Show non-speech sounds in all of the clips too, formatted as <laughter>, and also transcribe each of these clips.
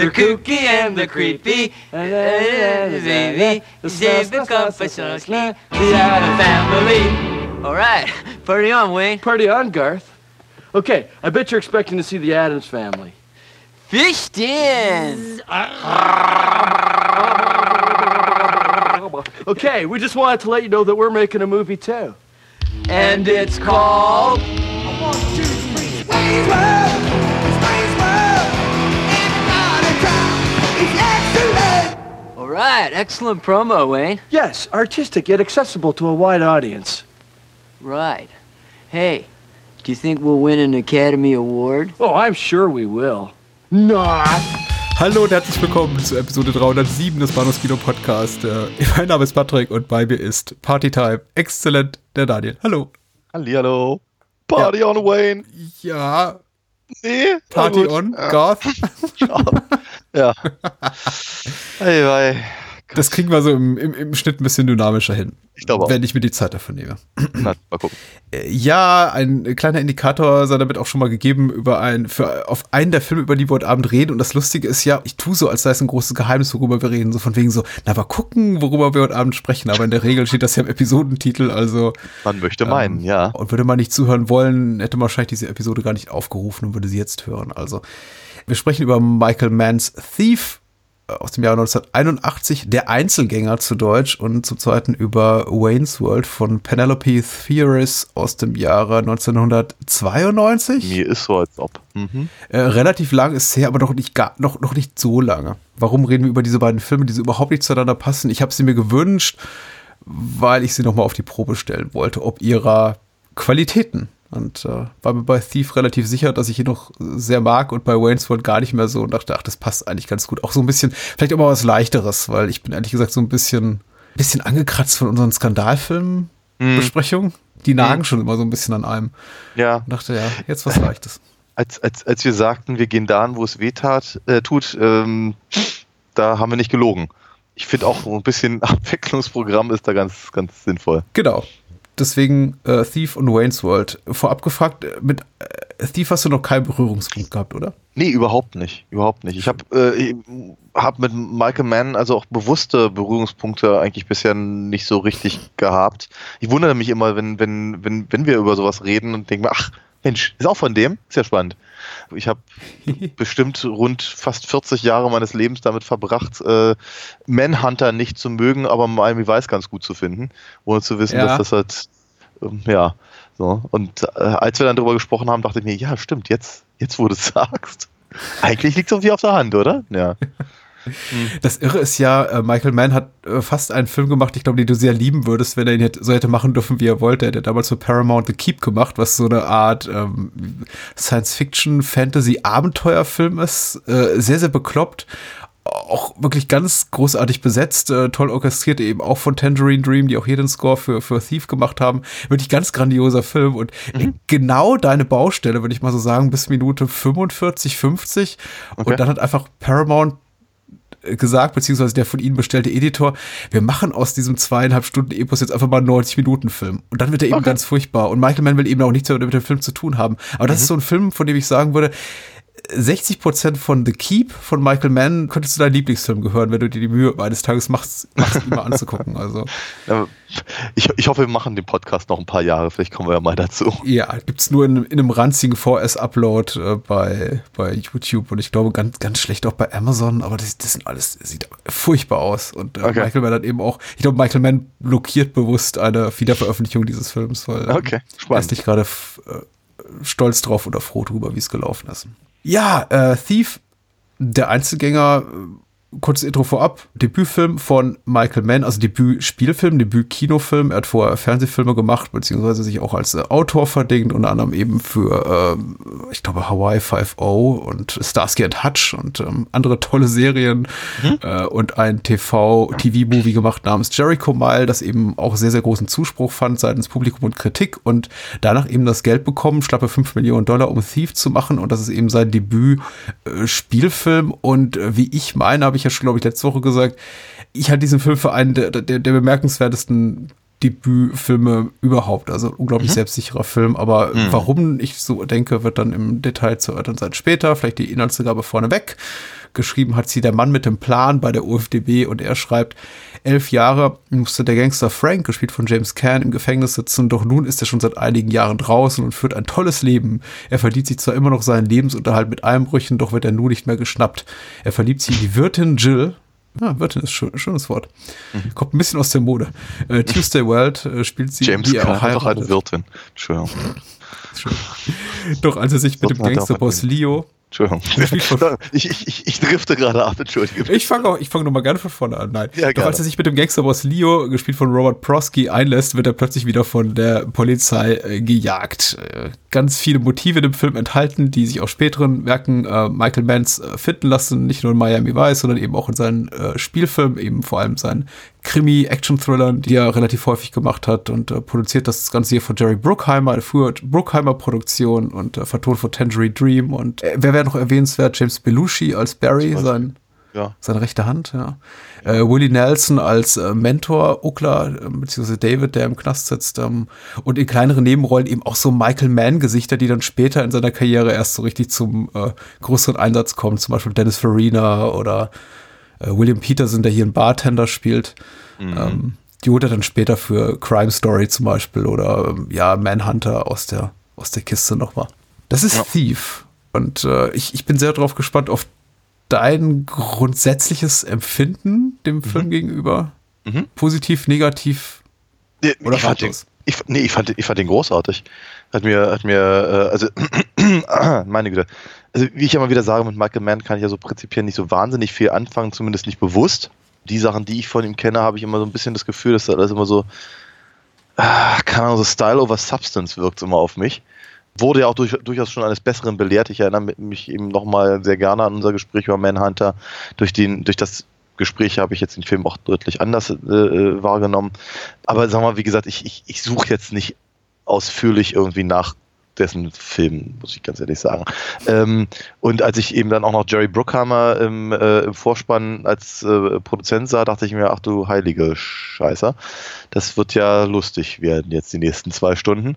The kooky and the creepy, the baby, they've become precisely the other family. All right, party on, Wayne. Party on, Garth. Okay, I bet you're expecting to see the Adams family. Fished in. Okay, we just wanted to let you know that we're making a movie too. And it's called. All right, excellent promo, Wayne. Yes, artistic yet accessible to a wide audience. Right. Hey, do you think we'll win an Academy Award? Oh, I'm sure we will. Not. Hallo und herzlich willkommen zu Episode 307 des Bahnhofskino Podcast. Äh, mein Name ist Patrick und bei mir ist Partytime. Exzellent, der Daniel. Hallo. Hallihallo. Party on Wayne. Ja, Nee. Party on, Ja. Garth. <laughs> ja. <laughs> Hey, hey. Das kriegen wir so im, im, im Schnitt ein bisschen dynamischer hin. Ich glaube auch. Wenn ich mir die Zeit dafür nehme. <clears throat> Na, mal gucken. Äh, Ja, ein kleiner Indikator sei damit auch schon mal gegeben über ein, für, auf einen der Filme, über die wir heute Abend reden. Und das Lustige ist ja, ich tue so, als sei es ein großes Geheimnis, worüber wir reden. So von wegen so, na, mal gucken, worüber wir heute Abend sprechen. Aber in der Regel steht das ja im Episodentitel, also. Man möchte meinen, Ähm, ja. Und würde man nicht zuhören wollen, hätte man wahrscheinlich diese Episode gar nicht aufgerufen und würde sie jetzt hören. Also, wir sprechen über Michael Manns Thief aus dem Jahr 1981, der Einzelgänger zu Deutsch und zum zweiten über Wayne's World von Penelope Theoris aus dem Jahre 1992. Mir ist so, als ob. Mhm. Äh, relativ lang ist es her, aber noch nicht, gar, noch, noch nicht so lange. Warum reden wir über diese beiden Filme, die so überhaupt nicht zueinander passen? Ich habe sie mir gewünscht, weil ich sie nochmal auf die Probe stellen wollte, ob ihrer Qualitäten. Und äh, war mir bei Thief relativ sicher, dass ich ihn noch sehr mag und bei Wayne's World gar nicht mehr so und dachte, ach, das passt eigentlich ganz gut. Auch so ein bisschen, vielleicht auch mal was Leichteres, weil ich bin ehrlich gesagt so ein bisschen, bisschen angekratzt von unseren Skandalfilm-Besprechungen. Die nagen schon immer so ein bisschen an einem. Ja, Und dachte, ja, jetzt was Leichtes. als, als, als wir sagten, wir gehen dahin, wo es weh tat, äh, tut, ähm, da haben wir nicht gelogen. Ich finde auch so ein bisschen <laughs> Abwechslungsprogramm ist da ganz, ganz sinnvoll. Genau. Deswegen äh, Thief und Wayne's World. Vorab gefragt, äh, mit äh, Thief hast du noch keinen Berührungspunkt gehabt, oder? Nee, überhaupt nicht. Überhaupt nicht. Ich habe äh, hab mit Michael Mann also auch bewusste Berührungspunkte eigentlich bisher nicht so richtig gehabt. Ich wundere mich immer, wenn, wenn, wenn, wenn wir über sowas reden und denke mir, ach, Mensch, ist auch von dem? Ist ja spannend. Ich habe <laughs> bestimmt rund fast 40 Jahre meines Lebens damit verbracht, äh, Manhunter nicht zu mögen, aber Miami Vice ganz gut zu finden, ohne zu wissen, Ja. dass das halt, ähm, ja, so. Und äh, als wir dann darüber gesprochen haben, dachte ich mir, ja, stimmt, jetzt, jetzt wo du es <laughs> sagst. Eigentlich liegt es irgendwie auf der Hand, oder? Ja. Das Irre ist ja, äh, Michael Mann hat äh, fast einen Film gemacht, ich glaube, den du sehr lieben würdest, wenn er ihn hätte, so hätte machen dürfen, wie er wollte. Er hat damals für Paramount The Keep gemacht, was so eine Art ähm, Science-Fiction-Fantasy-Abenteuerfilm ist. Äh, sehr, sehr bekloppt. Auch wirklich ganz großartig besetzt, äh, toll orchestriert, eben auch von Tangerine Dream, die auch hier den Score für, für Thief gemacht haben. Wirklich ganz grandioser Film und äh, genau deine Baustelle, würde ich mal so sagen, bis Minute 45, 50. Okay. Und dann hat einfach Paramount gesagt, beziehungsweise der von ihnen bestellte Editor, wir machen aus diesem zweieinhalb Stunden Epos jetzt einfach mal einen 90 Minuten Film. Und dann wird er eben ganz furchtbar. Und Michael Mann will eben auch nichts mehr mit dem Film zu tun haben. Aber das ist so ein Film, von dem ich sagen würde, 60% von The Keep von Michael Mann könntest du deinen Lieblingsfilm gehören, wenn du dir die Mühe eines Tages machst, machst ihn mal anzugucken. Also, <laughs> Ich, ich hoffe, wir machen den Podcast noch ein paar Jahre, vielleicht kommen wir ja mal dazu. ja, gibt's nur in, in einem ranzigen VS-Upload äh, bei, bei YouTube und ich glaube ganz, ganz schlecht auch bei Amazon, aber das, das sind alles, das sieht furchtbar aus. Und äh, Okay. Michael Mann hat eben auch, ich glaube, Michael Mann blockiert bewusst eine Wiederveröffentlichung dieses Films, weil ähm, Okay, er ist nicht gerade äh, stolz drauf oder froh drüber, wie es gelaufen ist. Ja, äh, Thief, der Einzelgänger, kurzes Intro vorab. Debütfilm von Michael Mann, also Debüt-Spielfilm, Debüt-Kinofilm. Er hat vorher Fernsehfilme gemacht, beziehungsweise sich auch als äh, Autor verdingt, unter anderem eben für, ähm, ich glaube, Hawaii 5.0 und Starsky and Hutch und ähm, andere tolle Serien Mhm. äh, und ein TV-TV-Movie gemacht namens Jericho Mile, das eben auch sehr, sehr großen Zuspruch fand seitens Publikum und Kritik und danach eben das Geld bekommen, schlappe 5 Millionen Dollar, um Thief zu machen und das ist eben sein Debüt-Spielfilm und äh, wie ich meine, habe ich ja schon, glaube ich, letzte Woche gesagt, ich halte diesen Film für einen der, der, der bemerkenswertesten Debütfilme überhaupt. Also unglaublich selbstsicherer Film. Aber warum ich so denke, wird dann im Detail zu erörtern sein später. Vielleicht die Inhaltsangabe vorneweg. Geschrieben hat sie der Mann mit dem Plan bei der UFDB und er schreibt, elf Jahre musste der Gangster Frank, gespielt von James Caan, im Gefängnis sitzen, doch nun ist er schon seit einigen Jahren draußen und führt ein tolles Leben. Er verdient sich zwar immer noch seinen Lebensunterhalt mit Einbrüchen, doch wird er nun nicht mehr geschnappt. Er verliebt sich in die Wirtin Jill, ja, Wirtin ist schön, schönes Wort. Kommt ein bisschen aus der Mode. Äh, Tuesday World äh, spielt sie, James die auch doch eine heiratet. Wirtin. Entschuldigung. <laughs> Doch als er sich mit dem Gangsterboss Leo Entschuldigung. <laughs> Ich, ich, ich, ich drifte gerade ab, entschuldige. Ich fange fange nochmal gerne von vorne an. Nein. Ja, Doch als er sich mit dem Gangsterboss Leo, gespielt von Robert Prosky, einlässt, wird er plötzlich wieder von der Polizei äh, gejagt. Äh, ganz viele Motive in dem Film enthalten, die sich aus späteren Werken äh, Michael Manns äh, finden lassen, nicht nur in Miami Vice, sondern eben auch in seinen äh, Spielfilmen, eben vor allem seinen Krimi-Action-Thrillern, die er relativ häufig gemacht hat und äh, produziert das Ganze hier von Jerry Bruckheimer, eine frühe Bruckheimer-Produktion und äh, vertont von Tangerine Dream und äh, wer wäre noch erwähnenswert? James Belushi als Barry, sein Ja. seine rechte Hand, ja. Äh, Willie Nelson als äh, Mentor, Ukla, äh, beziehungsweise David, der im Knast sitzt, ähm, und in kleineren Nebenrollen eben auch so Michael Mann-Gesichter, die dann später in seiner Karriere erst so richtig zum größeren Einsatz kommen, zum Beispiel Dennis Farina oder äh, William Peterson, der hier einen Bartender spielt. Ähm, die holt er dann später für Crime Story zum Beispiel oder ähm, ja, Manhunter aus der, aus der Kiste nochmal. Das ist Ja. Thief. Und äh, ich, ich bin sehr darauf gespannt auf dein grundsätzliches Empfinden dem Film gegenüber? Mhm. Positiv, negativ? Nee, Oder ich, ratlos? ich, nee, ich, fand, ich fand den großartig. Hat mir, hat mir, äh, also, <clears throat> meine Güte. Also, wie ich mal wieder sage, mit Michael Mann kann ich ja so prinzipiell nicht so wahnsinnig viel anfangen, zumindest nicht bewusst. Die Sachen, die ich von ihm kenne, habe ich immer so ein bisschen das Gefühl, dass das immer so, ah, keine Ahnung, so Style over Substance wirkt immer auf mich. Wurde ja auch durch, durchaus schon eines Besseren belehrt. Ich erinnere mich eben nochmal sehr gerne an unser Gespräch über Manhunter. Durch, den, durch das Gespräch habe ich jetzt den Film auch deutlich anders äh, äh, wahrgenommen. Aber sagen wir mal, wie gesagt, ich, ich, ich suche jetzt nicht ausführlich irgendwie nach dessen Filmen, muss ich ganz ehrlich sagen. Ähm, und als ich eben dann auch noch Jerry Bruckheimer im, äh, im Vorspann als äh, Produzent sah, dachte ich mir, ach du heilige Scheiße, das wird ja lustig werden jetzt die nächsten zwei Stunden.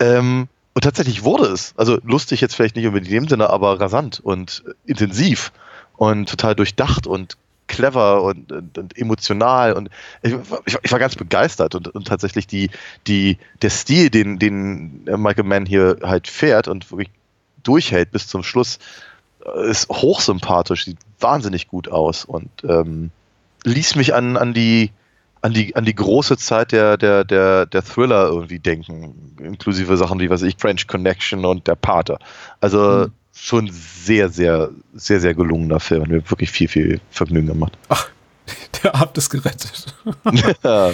Ähm, und tatsächlich wurde es. Also lustig jetzt vielleicht nicht unbedingt in dem Sinne, aber rasant und intensiv und total durchdacht und clever und, und, und emotional und ich, ich, war ganz begeistert und, und tatsächlich die, die, der Stil, den, den Michael Mann hier halt fährt und wirklich durchhält bis zum Schluss, äh, ist hochsympathisch, sieht wahnsinnig gut aus und ähm, ließ mich an, an die an die, an die große Zeit der, der, der, der Thriller irgendwie denken, inklusive Sachen wie, was ich, French Connection und der Pate. Also Mhm. Schon sehr, sehr, sehr, sehr gelungener Film. Hat mir wirklich viel, viel Vergnügen gemacht. Ach, <laughs> der Abend ist gerettet. <laughs> <laughs> ja?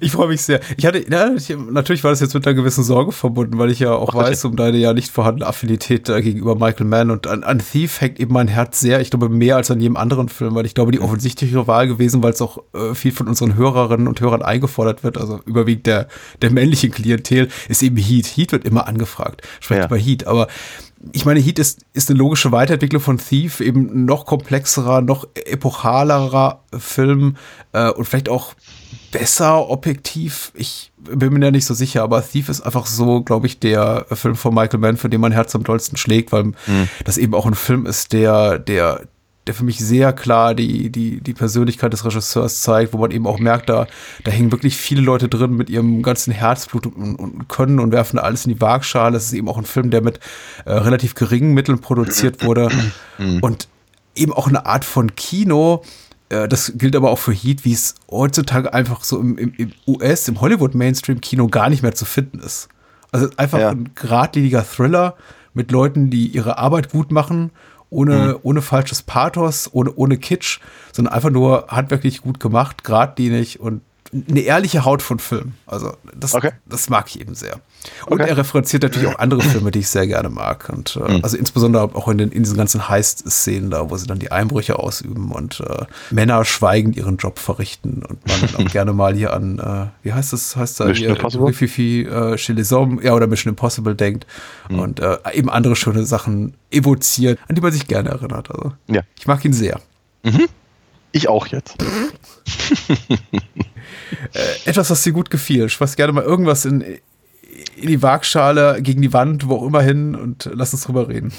Ich freue mich sehr. Ich hatte, ja, ich, natürlich war das jetzt mit einer gewissen Sorge verbunden, weil ich ja auch Ach, weiß um deine ja nicht vorhandene Affinität äh, gegenüber Michael Mann und an, an Thief hängt eben mein Herz sehr, ich glaube mehr als an jedem anderen Film, weil ich glaube, die offensichtlichere Wahl gewesen, weil es auch äh, viel von unseren Hörerinnen und Hörern eingefordert wird, also überwiegend der, der männlichen Klientel, ist eben Heat. Heat wird immer angefragt. Sprecht Ja. über Heat, aber ich meine, Heat ist, ist eine logische Weiterentwicklung von Thief, eben noch komplexerer, noch epochalerer Film äh, und vielleicht auch besser objektiv. Ich bin mir ja nicht so sicher, aber Thief ist einfach so, glaube ich, der Film von Michael Mann, für den mein Herz am dollsten schlägt, weil das eben auch ein Film ist, der, der, der für mich sehr klar die, die, die Persönlichkeit des Regisseurs zeigt, wo man eben auch merkt, da, da hängen wirklich viele Leute drin mit ihrem ganzen Herzblut und, und Können und werfen alles in die Waagschale. Es ist eben auch ein Film, der mit äh, relativ geringen Mitteln produziert wurde und eben auch eine Art von Kino, äh, das gilt aber auch für Heat, wie es heutzutage einfach so im, im, im US, im Hollywood-Mainstream-Kino gar nicht mehr zu finden ist. Also einfach Ja. ein geradliniger Thriller mit Leuten, die ihre Arbeit gut machen ohne, ohne falsches Pathos, ohne, ohne Kitsch, sondern einfach nur handwerklich gut gemacht, geradlinig und eine ehrliche Haut von Film. Also das, Okay. das mag ich eben sehr. Und Okay. er referenziert natürlich auch andere Filme, die ich sehr gerne mag. Und äh, also insbesondere auch in, den, in diesen ganzen Heist-Szenen da, wo sie dann die Einbrüche ausüben und äh, Männer schweigend ihren Job verrichten und man dann auch <laughs> gerne mal hier an, äh, wie heißt das, heißt da Mission hier, Impossible? Fifi, äh, ja, oder Mission Impossible denkt und äh, eben andere schöne Sachen evoziert, an die man sich gerne erinnert. Also Ja. ich mag ihn sehr. Ich auch jetzt. <laughs> Etwas, was dir gut gefiel. Schmeiß gerne mal irgendwas in, in die Waagschale, gegen die Wand, wo auch immer hin und lass uns drüber reden.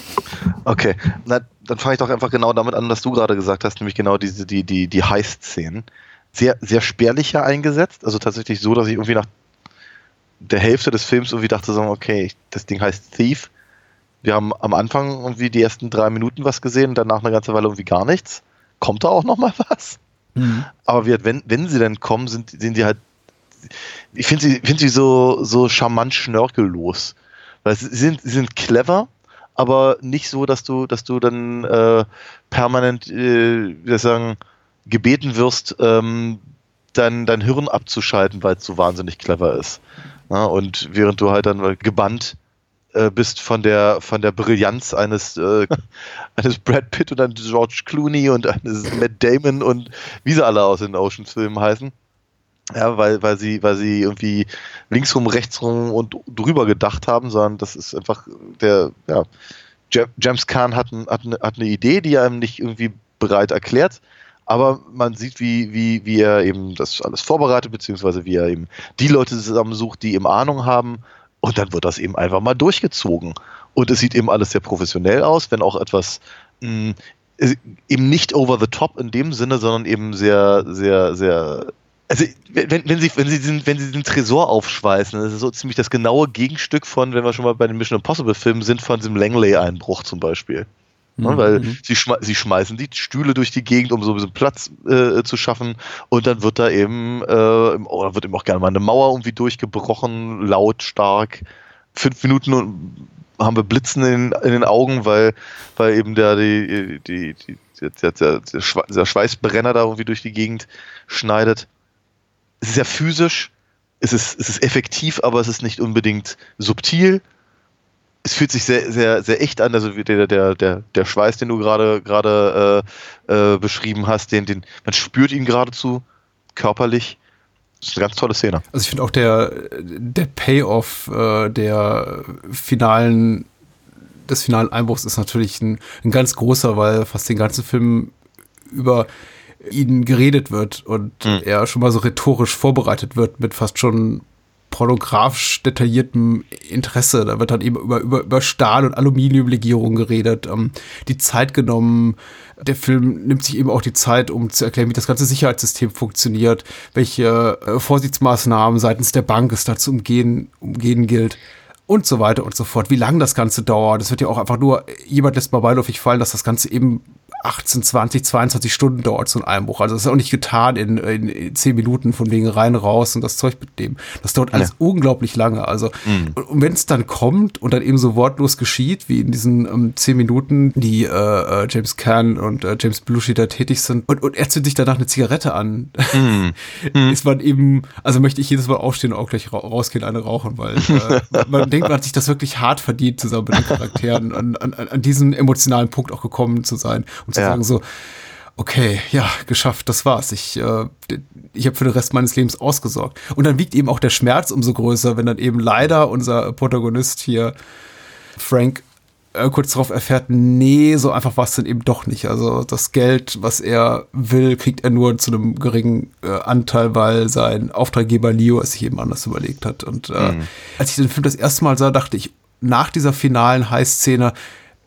Okay, na, dann fange ich doch einfach genau damit an, was du gerade gesagt hast, nämlich genau diese, die, die, die Heist-Szenen. Sehr, sehr spärlich ja eingesetzt, also tatsächlich so, dass ich irgendwie nach der Hälfte des Films irgendwie dachte, so, okay, das Ding heißt Thief. Wir haben am Anfang irgendwie die ersten drei Minuten was gesehen, danach eine ganze Weile irgendwie gar nichts. Kommt da auch noch mal was? Aber wie, wenn, wenn sie dann kommen, sind, sind die halt, ich finde sie, find sie so, so charmant schnörkellos. Weil sie sind, sie sind clever, aber nicht so, dass du, dass du dann äh, permanent, äh, wie soll ich sagen, gebeten wirst, ähm, dein, dein Hirn abzuschalten, weil es so wahnsinnig clever ist. Ja, und während du halt dann gebannt äh, bist von der von der Brillanz eines äh, <laughs> eines Brad Pitt und eines George Clooney und eines Matt Damon und wie sie alle aus den Oceans-Filmen heißen. Ja, weil, weil sie, weil sie irgendwie linksrum, rechtsrum und drüber gedacht haben, sondern das ist einfach der, ja, Ja- James Caan hat, ein, hat, eine, hat eine Idee, die er ihm nicht irgendwie bereit erklärt, aber man sieht, wie, wie, wie er eben das alles vorbereitet, beziehungsweise wie er eben die Leute zusammensucht, die eben Ahnung haben und dann wird das eben einfach mal durchgezogen. Und es sieht eben alles sehr professionell aus, wenn auch etwas mh, äh, eben nicht over the top in dem Sinne, sondern eben sehr, sehr, sehr. Also wenn, wenn sie, wenn sie diesen, wenn sie diesen Tresor aufschweißen, das ist so ziemlich das genaue Gegenstück von, wenn wir schon mal bei den Mission Impossible Filmen sind, von diesem Langley-Einbruch zum Beispiel. Ne, weil sie, schme sie schmeißen die Stühle durch die Gegend, um so ein bisschen Platz äh, zu schaffen. Und dann wird da eben, äh, oder wird eben auch gerne mal eine Mauer irgendwie durchgebrochen, laut, stark. Fünf Minuten haben wir Blitzen in, in den Augen, weil, weil eben der, die, die, die, der, der, der Schweißbrenner da irgendwie durch die Gegend schneidet. Es ist ja physisch, es ist, es ist effektiv, aber es ist nicht unbedingt subtil es fühlt sich sehr, sehr, sehr echt an. Also der, der, der, der Schweiß, den du gerade gerade äh, äh, beschrieben hast, den, den, man spürt ihn geradezu körperlich. Das ist eine ganz tolle Szene. Also ich finde auch der, der Payoff äh, der finalen, des finalen Einbruchs ist natürlich ein, ein ganz großer, weil fast den ganzen Film über ihn geredet wird und er schon mal so rhetorisch vorbereitet wird mit fast schon pornografisch detailliertem Interesse. Da wird dann eben über, über, über Stahl- und Aluminiumlegierung geredet, ähm, die Zeit genommen. Der Film nimmt sich eben auch die Zeit, um zu erklären, wie das ganze Sicherheitssystem funktioniert, welche äh, Vorsichtsmaßnahmen seitens der Bank es da zu umgehen, umgehen gilt und so weiter und so fort. Wie lange das Ganze dauert. Das wird ja auch einfach nur, jemand lässt mal beiläufig fallen, dass das Ganze eben 18, 20, 22 Stunden dauert, so ein Einbruch. Also das ist auch nicht getan in, in, in 10 Minuten von wegen rein, raus und das Zeug mitnehmen. Das dauert alles unglaublich lange. Also, und, und wenn es dann kommt und dann eben so wortlos geschieht, wie in diesen ähm, 10 Minuten, die äh, äh, James Caan und äh, James Belushi da tätig sind, und, und er zündet sich danach eine Zigarette an, <laughs> ist man eben, also möchte ich jedes Mal aufstehen und auch gleich ra rausgehen, eine rauchen, weil äh, <laughs> man denkt, man hat sich das wirklich hart verdient, zusammen mit den Charakteren an, an, an diesen emotionalen Punkt auch gekommen zu sein und zu Ja. sagen so, okay, ja, geschafft, das war's. Ich, äh, ich habe für den Rest meines Lebens ausgesorgt. Und dann wiegt eben auch der Schmerz umso größer, wenn dann eben leider unser Protagonist hier, Frank, äh, kurz darauf erfährt, nee, so einfach war es dann eben doch nicht. Also das Geld, was er will, kriegt er nur zu einem geringen äh, Anteil, weil sein Auftraggeber Leo es sich eben anders überlegt hat. Und äh, als ich den Film das erste Mal sah, dachte ich, nach dieser finalen High-Szene,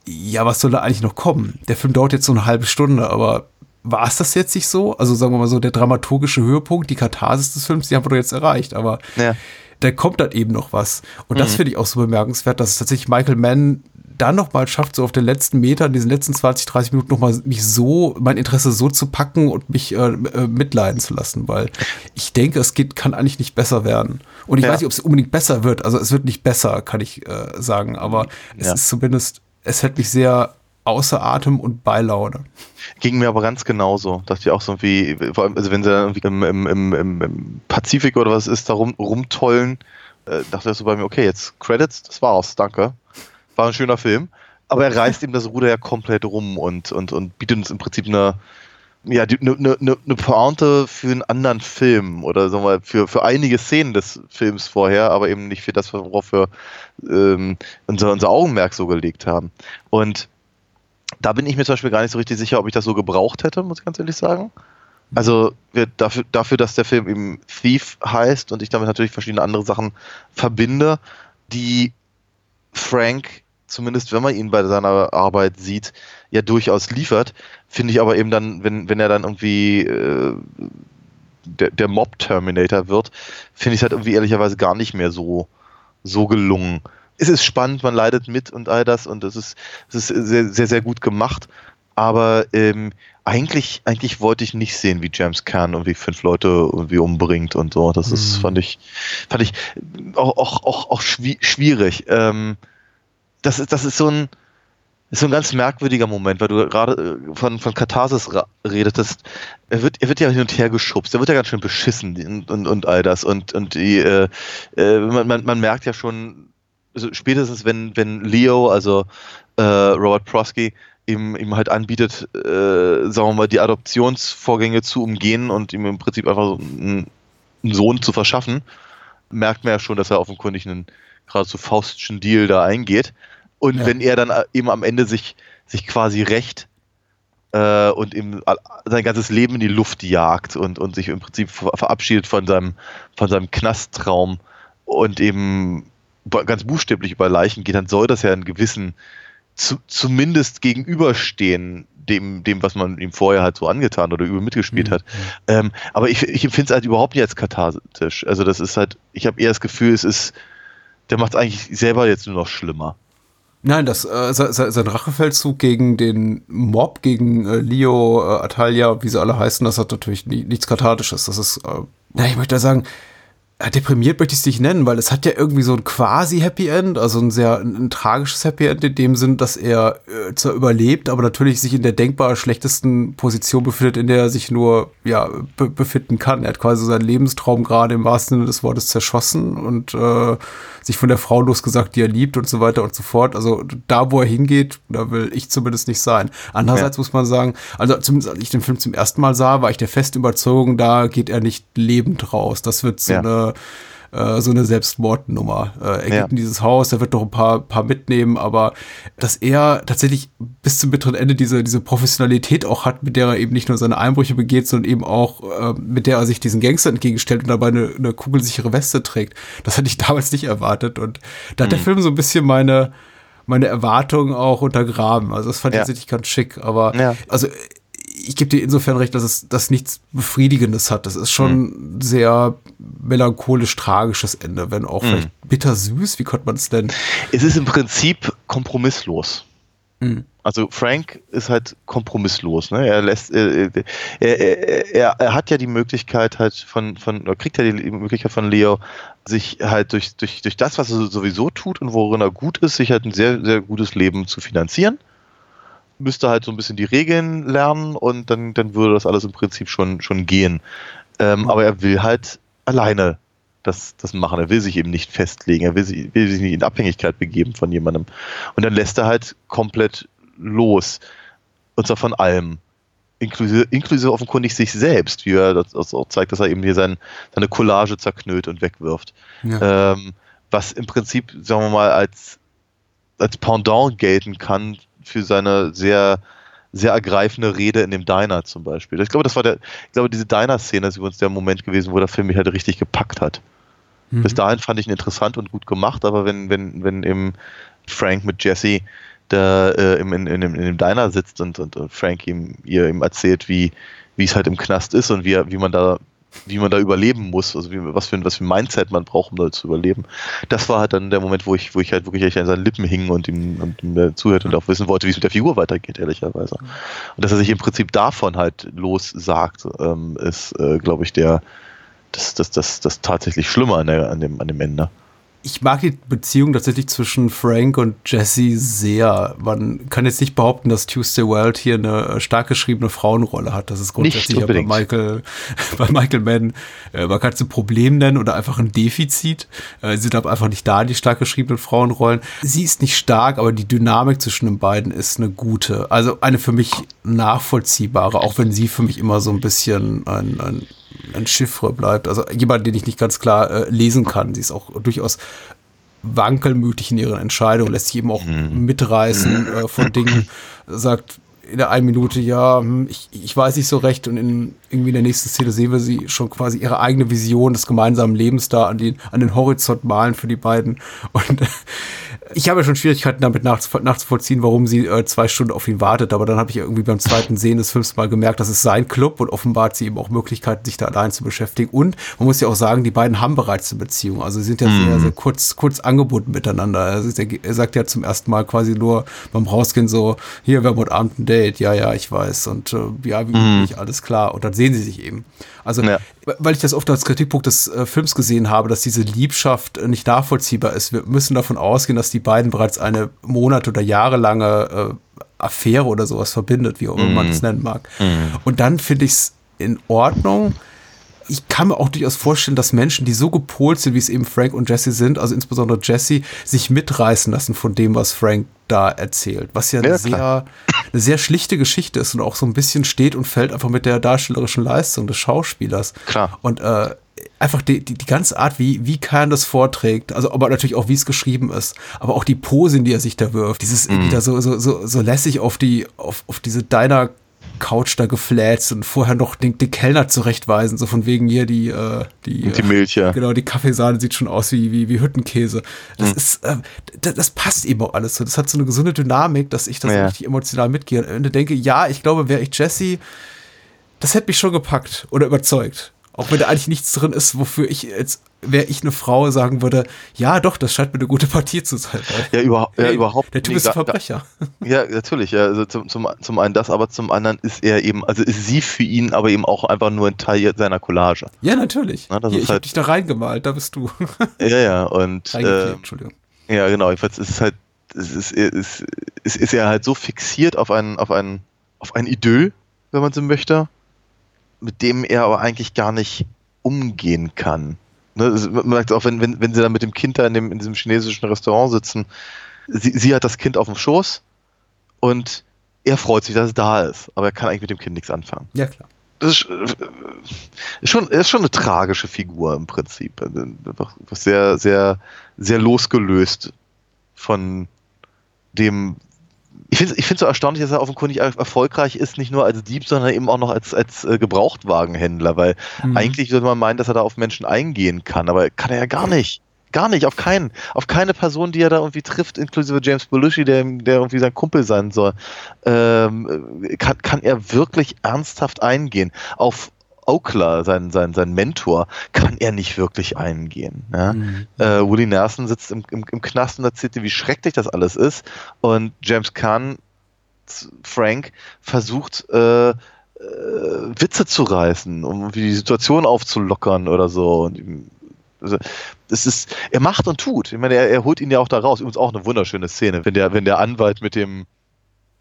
ja, was soll da eigentlich noch kommen? Der Film dauert jetzt so eine halbe Stunde, aber war es das jetzt nicht so? Also sagen wir mal so, der dramaturgische Höhepunkt, die Katharsis des Films, die haben wir doch jetzt erreicht, aber Ja. da kommt dann eben noch was. Und das finde ich auch so bemerkenswert, dass es tatsächlich Michael Mann dann noch mal schafft, so auf den letzten Metern, diesen letzten 20, 30 Minuten noch mal mich so, mein Interesse so zu packen und mich äh, äh, mitleiden zu lassen, weil ich denke, es geht, kann eigentlich nicht besser werden. Und ich Ja. weiß nicht, ob es unbedingt besser wird. Also es wird nicht besser, kann ich äh, sagen, aber es Ja. ist zumindest, es hält mich sehr außer Atem und bei Laune. Ging mir aber ganz genauso. Dachte ich auch so wie, vor allem, also wenn sie irgendwie im, im, im, im, im Pazifik oder was ist, da rum, rumtollen, äh, dachte ich so bei mir, okay, jetzt Credits, das war's, danke. War ein schöner Film. Aber er reißt ihm das Ruder ja komplett rum und, und, und bietet uns im Prinzip eine, ja, eine, eine, eine Pointe für einen anderen Film oder sagen wir für, für einige Szenen des Films vorher, aber eben nicht für das, worauf wir ähm, unser, unser Augenmerk so gelegt haben. Und da bin ich mir zum Beispiel gar nicht so richtig sicher, ob ich das so gebraucht hätte, muss ich ganz ehrlich sagen. Also dafür, dafür, dass der Film eben Thief heißt und ich damit natürlich verschiedene andere Sachen verbinde, die Frank, zumindest wenn man ihn bei seiner Arbeit sieht, ja durchaus liefert, finde ich aber eben dann, wenn, wenn er dann irgendwie äh, der, der Mob-Terminator wird, finde ich es halt irgendwie ehrlicherweise gar nicht mehr so, so gelungen. Es ist spannend, man leidet mit und all das und es ist, es ist sehr, sehr, sehr gut gemacht. Aber ähm, eigentlich, eigentlich wollte ich nicht sehen, wie James Kern irgendwie fünf Leute irgendwie umbringt und so. Das ist, Mhm. fand ich, fand ich auch, auch, auch, auch schwi- schwierig. Ähm, das ist, das ist so ein, ist so ein ganz merkwürdiger Moment, weil du gerade äh, von, von Katharsis redetest. Er wird, er wird ja hin und her geschubst, er wird ja ganz schön beschissen und, und, und all das. Und, und die, äh, äh, man, man, man merkt ja schon, also spätestens wenn, wenn Leo, also äh, Robert Prosky, ihm, ihm halt anbietet, äh, sagen wir mal, die Adoptionsvorgänge zu umgehen und ihm im Prinzip einfach so einen, einen Sohn zu verschaffen, merkt man ja schon, dass er offenkundig einen geradezu faustischen Deal da eingeht. Und Ja. wenn er dann äh, eben am Ende sich, sich quasi rächt äh, und all- sein ganzes Leben in die Luft jagt und, und sich im Prinzip ver- verabschiedet von seinem, von seinem Knasttraum und eben ganz buchstäblich über Leichen geht, dann soll das ja einen gewissen, zu, zumindest gegenüberstehen dem, dem, was man ihm vorher halt so angetan oder über mitgespielt Mhm. hat. Ähm, aber ich, ich empfinde es halt überhaupt nicht als kathartisch. Also das ist halt, ich habe eher das Gefühl, es ist, der macht es eigentlich selber jetzt nur noch schlimmer. Nein, das, äh, se- se- sein Rachefeldzug gegen den Mob, gegen äh, Leo, äh, Atalia, wie sie alle heißen, das hat natürlich nie, nichts Kathartisches. Das ist, äh, na, ich möchte da sagen, äh, deprimiert möchte ich es nicht nennen, weil es hat ja irgendwie so ein quasi Happy End, also ein sehr ein, ein tragisches Happy End in dem Sinn, dass er äh, zwar überlebt, aber natürlich sich in der denkbar schlechtesten Position befindet, in der er sich nur ja be befinden kann. Er hat quasi seinen Lebenstraum gerade im wahrsten Sinne des Wortes zerschossen und äh, sich von der Frau losgesagt, die er liebt und so weiter und so fort. Also da, wo er hingeht, da will ich zumindest nicht sein. Andererseits muss man sagen, also zumindest als ich den Film zum ersten Mal sah, war ich der festen Überzeugung, da geht er nicht lebend raus. Das wird so Ja. eine äh, so eine Selbstmordnummer. Äh, er Ja. geht in dieses Haus, er wird noch ein paar, paar mitnehmen, aber dass er tatsächlich bis zum bitteren Ende diese, diese Professionalität auch hat, mit der er eben nicht nur seine Einbrüche begeht, sondern eben auch äh, mit der er sich diesen Gangster entgegenstellt und dabei eine, eine kugelsichere Weste trägt. Das hatte ich <laughs> damals nicht erwartet und da hat der Film so ein bisschen meine meine Erwartungen auch untergraben. Also das fand ich Ja. tatsächlich ganz schick, aber Ja. also ich gebe dir insofern recht, dass es das nichts Befriedigendes hat. Das ist schon ein sehr melancholisch tragisches Ende, wenn auch vielleicht bittersüß. Wie konnte man es denn? Es ist im Prinzip kompromisslos. Mhm. Also Frank ist halt kompromisslos. Ne? Er lässt, äh, äh, er, er, er hat ja die Möglichkeit halt von, von oder kriegt ja die Möglichkeit von Leo, sich halt durch, durch, durch das, was er sowieso tut und worin er gut ist, sich halt ein sehr, sehr gutes Leben zu finanzieren. Müsste halt so ein bisschen die Regeln lernen und dann, dann würde das alles im Prinzip schon, schon gehen. Ähm, aber er will halt alleine das, das machen. Er will sich eben nicht festlegen. Er will sich, will sich nicht in Abhängigkeit begeben von jemandem. Und dann lässt er halt komplett los. Und zwar von allem. Inklusive, inklusive offenkundig sich selbst, wie er das das auch zeigt, dass er eben hier sein, seine Collage zerknüllt und wegwirft. Ja. Ähm, was im Prinzip, sagen wir mal, als, als Pendant gelten kann für seine sehr, sehr ergreifende Rede in dem Diner zum Beispiel. Ich glaube, das war der, ich glaube, diese Diner-Szene ist übrigens der Moment gewesen, wo der Film mich halt richtig gepackt hat. Mhm. Bis dahin fand ich ihn interessant und gut gemacht, aber wenn, wenn, wenn eben Frank mit Jesse da äh, im, in, in, dem, in dem Diner sitzt und, und, und Frank ihm, ihr ihm erzählt, wie, wie es halt im Knast ist und wie, wie man da wie man da überleben muss, also wie, was, für, ein- was für ein Mindset man braucht, um da zu überleben. Das war halt dann der Moment, wo ich, wo ich halt wirklich an seinen Lippen hing und ihm, und ihm äh, zuhörte und auch wissen wollte, wie es mit der Figur weitergeht, ehrlicherweise. Und dass er sich im Prinzip davon halt lossagt, ähm, ist, äh, glaube ich, der das, das, das, das tatsächlich Schlimme an, der, an, dem, an dem Ende. Ich mag die Beziehung tatsächlich zwischen Frank und Jesse sehr. Man kann jetzt nicht behaupten, dass Tuesday Weld hier eine stark geschriebene Frauenrolle hat. Das ist grundsätzlich ja bei Michael, <laughs> bei Michael Mann, äh, man kann es ein Problem nennen oder einfach ein Defizit. Äh, sie sind aber einfach nicht da, die stark geschriebenen Frauenrollen. Sie ist nicht stark, aber die Dynamik zwischen den beiden ist eine gute. Also eine für mich nachvollziehbare, auch wenn sie für mich immer so ein bisschen ein, ein ein Chiffre bleibt. Also jemand, den ich nicht ganz klar äh, lesen kann. Sie ist auch durchaus wankelmütig in ihren Entscheidungen, lässt sich eben auch mhm. mitreißen äh, von Dingen, sagt in der einen Minute, ja, hm, ich, ich weiß nicht so recht und in irgendwie in der nächsten Szene sehen wir sie schon quasi ihre eigene Vision des gemeinsamen Lebens da an den, an den Horizont malen für die beiden und ich habe ja schon Schwierigkeiten damit nachzuvollziehen, warum sie äh, zwei Stunden auf ihn wartet, aber dann habe ich irgendwie beim zweiten Sehen des Films mal gemerkt, das ist sein Club und offenbar hat sie eben auch Möglichkeiten, sich da allein zu beschäftigen. Und man muss ja auch sagen, die beiden haben bereits eine Beziehung. Also sie sind ja mhm. sehr, sehr kurz, kurz angebunden miteinander. Also er sagt ja zum ersten Mal quasi nur beim Rausgehen so, hier, wir haben heute Abend ein Date. Ja, ja, ich weiß. Und äh, ja, wie mhm. üblich, alles klar. Und dann sehen sie sich eben. Also, ja. weil ich das oft als Kritikpunkt des äh, Films gesehen habe, dass diese Liebschaft äh, nicht nachvollziehbar ist. Wir müssen davon ausgehen, dass die beiden bereits eine Monate- oder jahrelange äh, Affäre oder sowas verbindet, wie auch immer mm. man es nennen mag. Mm. Und dann finde ich es in Ordnung. Ich kann mir auch durchaus vorstellen, dass Menschen, die so gepolt sind, wie es eben Frank und Jesse sind, also insbesondere Jesse, sich mitreißen lassen von dem, was Frank da erzählt. Was ja, ja eine, sehr, eine sehr schlichte Geschichte ist und auch so ein bisschen steht und fällt einfach mit der darstellerischen Leistung des Schauspielers. Klar. Und äh, einfach die, die, die ganze Art, wie, wie Khan das vorträgt, also aber natürlich auch, wie es geschrieben ist, aber auch die Pose, in die er sich da wirft, dieses mm. wieder so, so, so, so lässig auf die, auf, auf diese Diner Couch da gefläzt und vorher noch den, den Kellner zurechtweisen, so von wegen hier die, äh, die, die Milch, ja. Genau, die Kaffeesahne sieht schon aus wie, wie, wie Hüttenkäse. Das mhm. ist, äh, das, das, passt eben auch alles so. Das hat so eine gesunde Dynamik, dass ich das ja. richtig emotional mitgehe und denke, ja, ich glaube, wäre ich Jesse, das hätte mich schon gepackt oder überzeugt. Auch wenn da eigentlich nichts drin ist, wofür ich jetzt, wäre ich eine Frau, sagen würde, ja doch, das scheint mir eine gute Partie zu sein. Ja, überhaupt, ja, überhaupt. Der Typ nee, ist ein Verbrecher. Da, <laughs> ja, natürlich. Ja, also zum, zum, zum einen das, aber zum anderen ist er eben, also ist sie für ihn aber eben auch einfach nur ein Teil seiner Collage. Ja, natürlich. Na, Hier, ich halt, habe dich da reingemalt, da bist du. <laughs> ja, ja, und. <laughs> Äh, Entschuldigung. Ja, genau. Jedenfalls ist es halt, es ist, ist, ist, ist er halt so fixiert auf ein, auf ein, auf ein Idyll, wenn man so möchte mit dem er aber eigentlich gar nicht umgehen kann. Ne, man merkt auch, wenn, wenn, wenn sie dann mit dem Kind da in, dem, in diesem chinesischen Restaurant sitzen, sie, sie hat das Kind auf dem Schoß und er freut sich, dass es da ist, aber er kann eigentlich mit dem Kind nichts anfangen. Ja, klar. Das ist, äh, ist schon, ist schon eine tragische Figur im Prinzip. Also, sehr, sehr, sehr losgelöst von dem, ich finde es so erstaunlich, dass er offenkundig erfolgreich ist, nicht nur als Dieb, sondern eben auch noch als, als äh, Gebrauchtwagenhändler, weil mhm. eigentlich würde man meinen, dass er da auf Menschen eingehen kann, aber kann er ja gar nicht. Gar nicht, auf keinen, auf keine Person, die er da irgendwie trifft, inklusive James Belushi, der, der irgendwie sein Kumpel sein soll, ähm, kann, kann er wirklich ernsthaft eingehen. Auf, Oakler, sein, sein, sein Mentor, kann er nicht wirklich eingehen. Ja? Mhm. Äh, Willie Nelson sitzt im, im, im Knast und erzählt dir, wie schrecklich das alles ist. Und James Kahn, Frank, versucht, äh, äh, Witze zu reißen, um die Situation aufzulockern oder so. Also, es ist, er macht und tut. Ich meine, er, er holt ihn ja auch da raus. Übrigens auch eine wunderschöne Szene, wenn der, wenn der Anwalt mit dem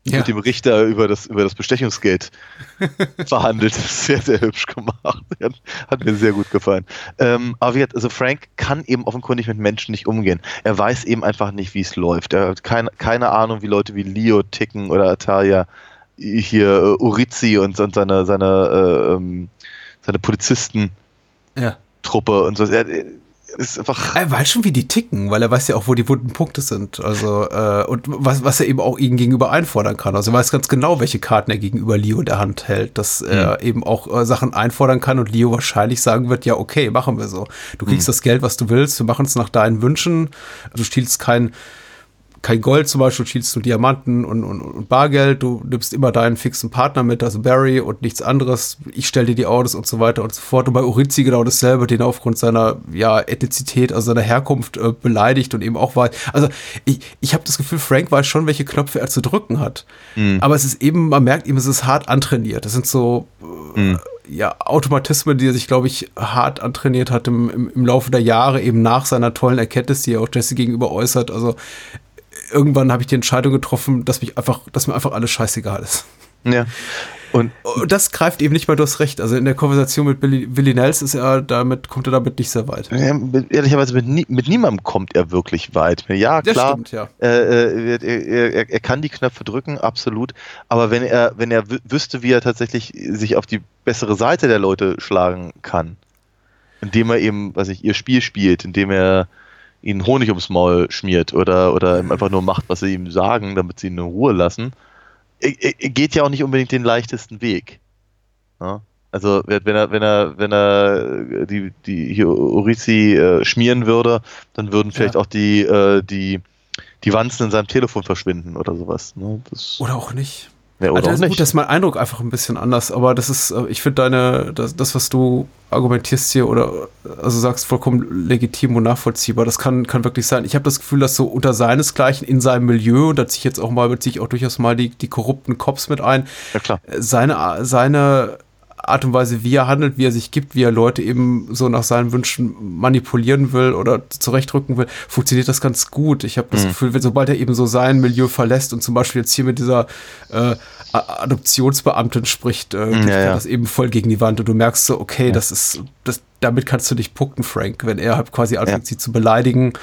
ja. mit dem Richter über das, über das Bestechungsgeld <laughs> verhandelt. Sehr, sehr hübsch gemacht. <laughs> Hat mir sehr gut gefallen. Ähm, aber wie gesagt, also Frank kann eben offenkundig mit Menschen nicht umgehen. Er weiß eben einfach nicht, wie es läuft. Er hat kein, keine Ahnung, wie Leute wie Leo ticken oder Atalia hier uh, Urizi und, und seine, seine, äh, ähm, seine Polizisten. Ja. Truppe und so. Er, ist einfach. Er weiß schon, wie die ticken, weil er weiß ja auch, wo die wunden Punkte sind. Also, äh, und was, was er eben auch ihnen gegenüber einfordern kann. Also er weiß ganz genau, welche Karten er gegenüber Leo in der Hand hält, dass mhm. er eben auch äh, Sachen einfordern kann und Leo wahrscheinlich sagen wird, ja, okay, machen wir so. Du kriegst mhm. das Geld, was du willst, wir machen es nach deinen Wünschen. Du stiehlst kein kein Gold zum Beispiel, schielst du Diamanten und, und, und, Bargeld, du nimmst immer deinen fixen Partner mit, also Barry und nichts anderes. Ich stelle dir die Autos und so weiter und so fort. Und bei Urizi genau dasselbe, den er aufgrund seiner ja, Ethnizität, also seiner Herkunft äh, beleidigt und eben auch war. Also ich, ich habe das Gefühl, Frank weiß schon, welche Knöpfe er zu drücken hat. Mhm. Aber es ist eben, man merkt ihm, es ist hart antrainiert. Das sind so. Äh, mhm ja, Automatismen, die er sich, glaube ich, hart antrainiert hat im, im, im Laufe der Jahre, eben nach seiner tollen Erkenntnis, die er auch Jesse gegenüber äußert. Also irgendwann habe ich die Entscheidung getroffen, dass mich einfach, dass mir einfach alles scheißegal ist. Ja. Und Und das greift eben nicht mal durchs Recht. Also in der Konversation mit Billy, Willie Nels ist er damit, kommt er damit nicht sehr weit. ja, mit, ehrlicherweise mit, nie, mit niemandem kommt er wirklich weit. Ja, klar. stimmt, ja. Äh, äh, er, er, er kann die Knöpfe drücken, absolut. Aber wenn er, wenn er wü- wüsste, wie er tatsächlich sich auf die bessere Seite der Leute schlagen kann, indem er eben, was ich, ihr Spiel spielt, indem er ihnen Honig ums Maul schmiert oder, oder einfach nur macht, was sie ihm sagen, damit sie ihn in Ruhe lassen, geht ja auch nicht unbedingt den leichtesten Weg. Ja? Also wenn er, wenn er, wenn er die, die hier Urizi äh, schmieren würde, dann würden vielleicht Ja. auch die, äh, die, die Wanzen in seinem Telefon verschwinden oder sowas. Ne? Oder auch nicht. Ja, oder also. Gut, das ist mein Eindruck einfach ein bisschen anders, aber das ist, äh, ich finde deine, das, das, was du argumentierst hier oder also sagst, vollkommen legitim und nachvollziehbar. Das kann, kann wirklich sein. Ich habe das Gefühl, dass so unter seinesgleichen in seinem Milieu, und da ziehe ich jetzt auch mal, beziehe ich auch durchaus mal die, die korrupten Cops mit ein, ja klar. seine, seine Art und Weise, wie er handelt, wie er sich gibt, wie er Leute eben so nach seinen Wünschen manipulieren will oder zurechtrücken will, funktioniert das ganz gut. Ich habe das Mhm. Gefühl, sobald er eben so sein Milieu verlässt und zum Beispiel jetzt hier mit dieser äh, Adoptionsbeamtin spricht, äh, geht ja, ja. das eben voll gegen die Wand und du merkst so, okay, das ist, das, damit kannst du dich punkten, Frank, wenn er halt quasi anfängt, sie zu beleidigen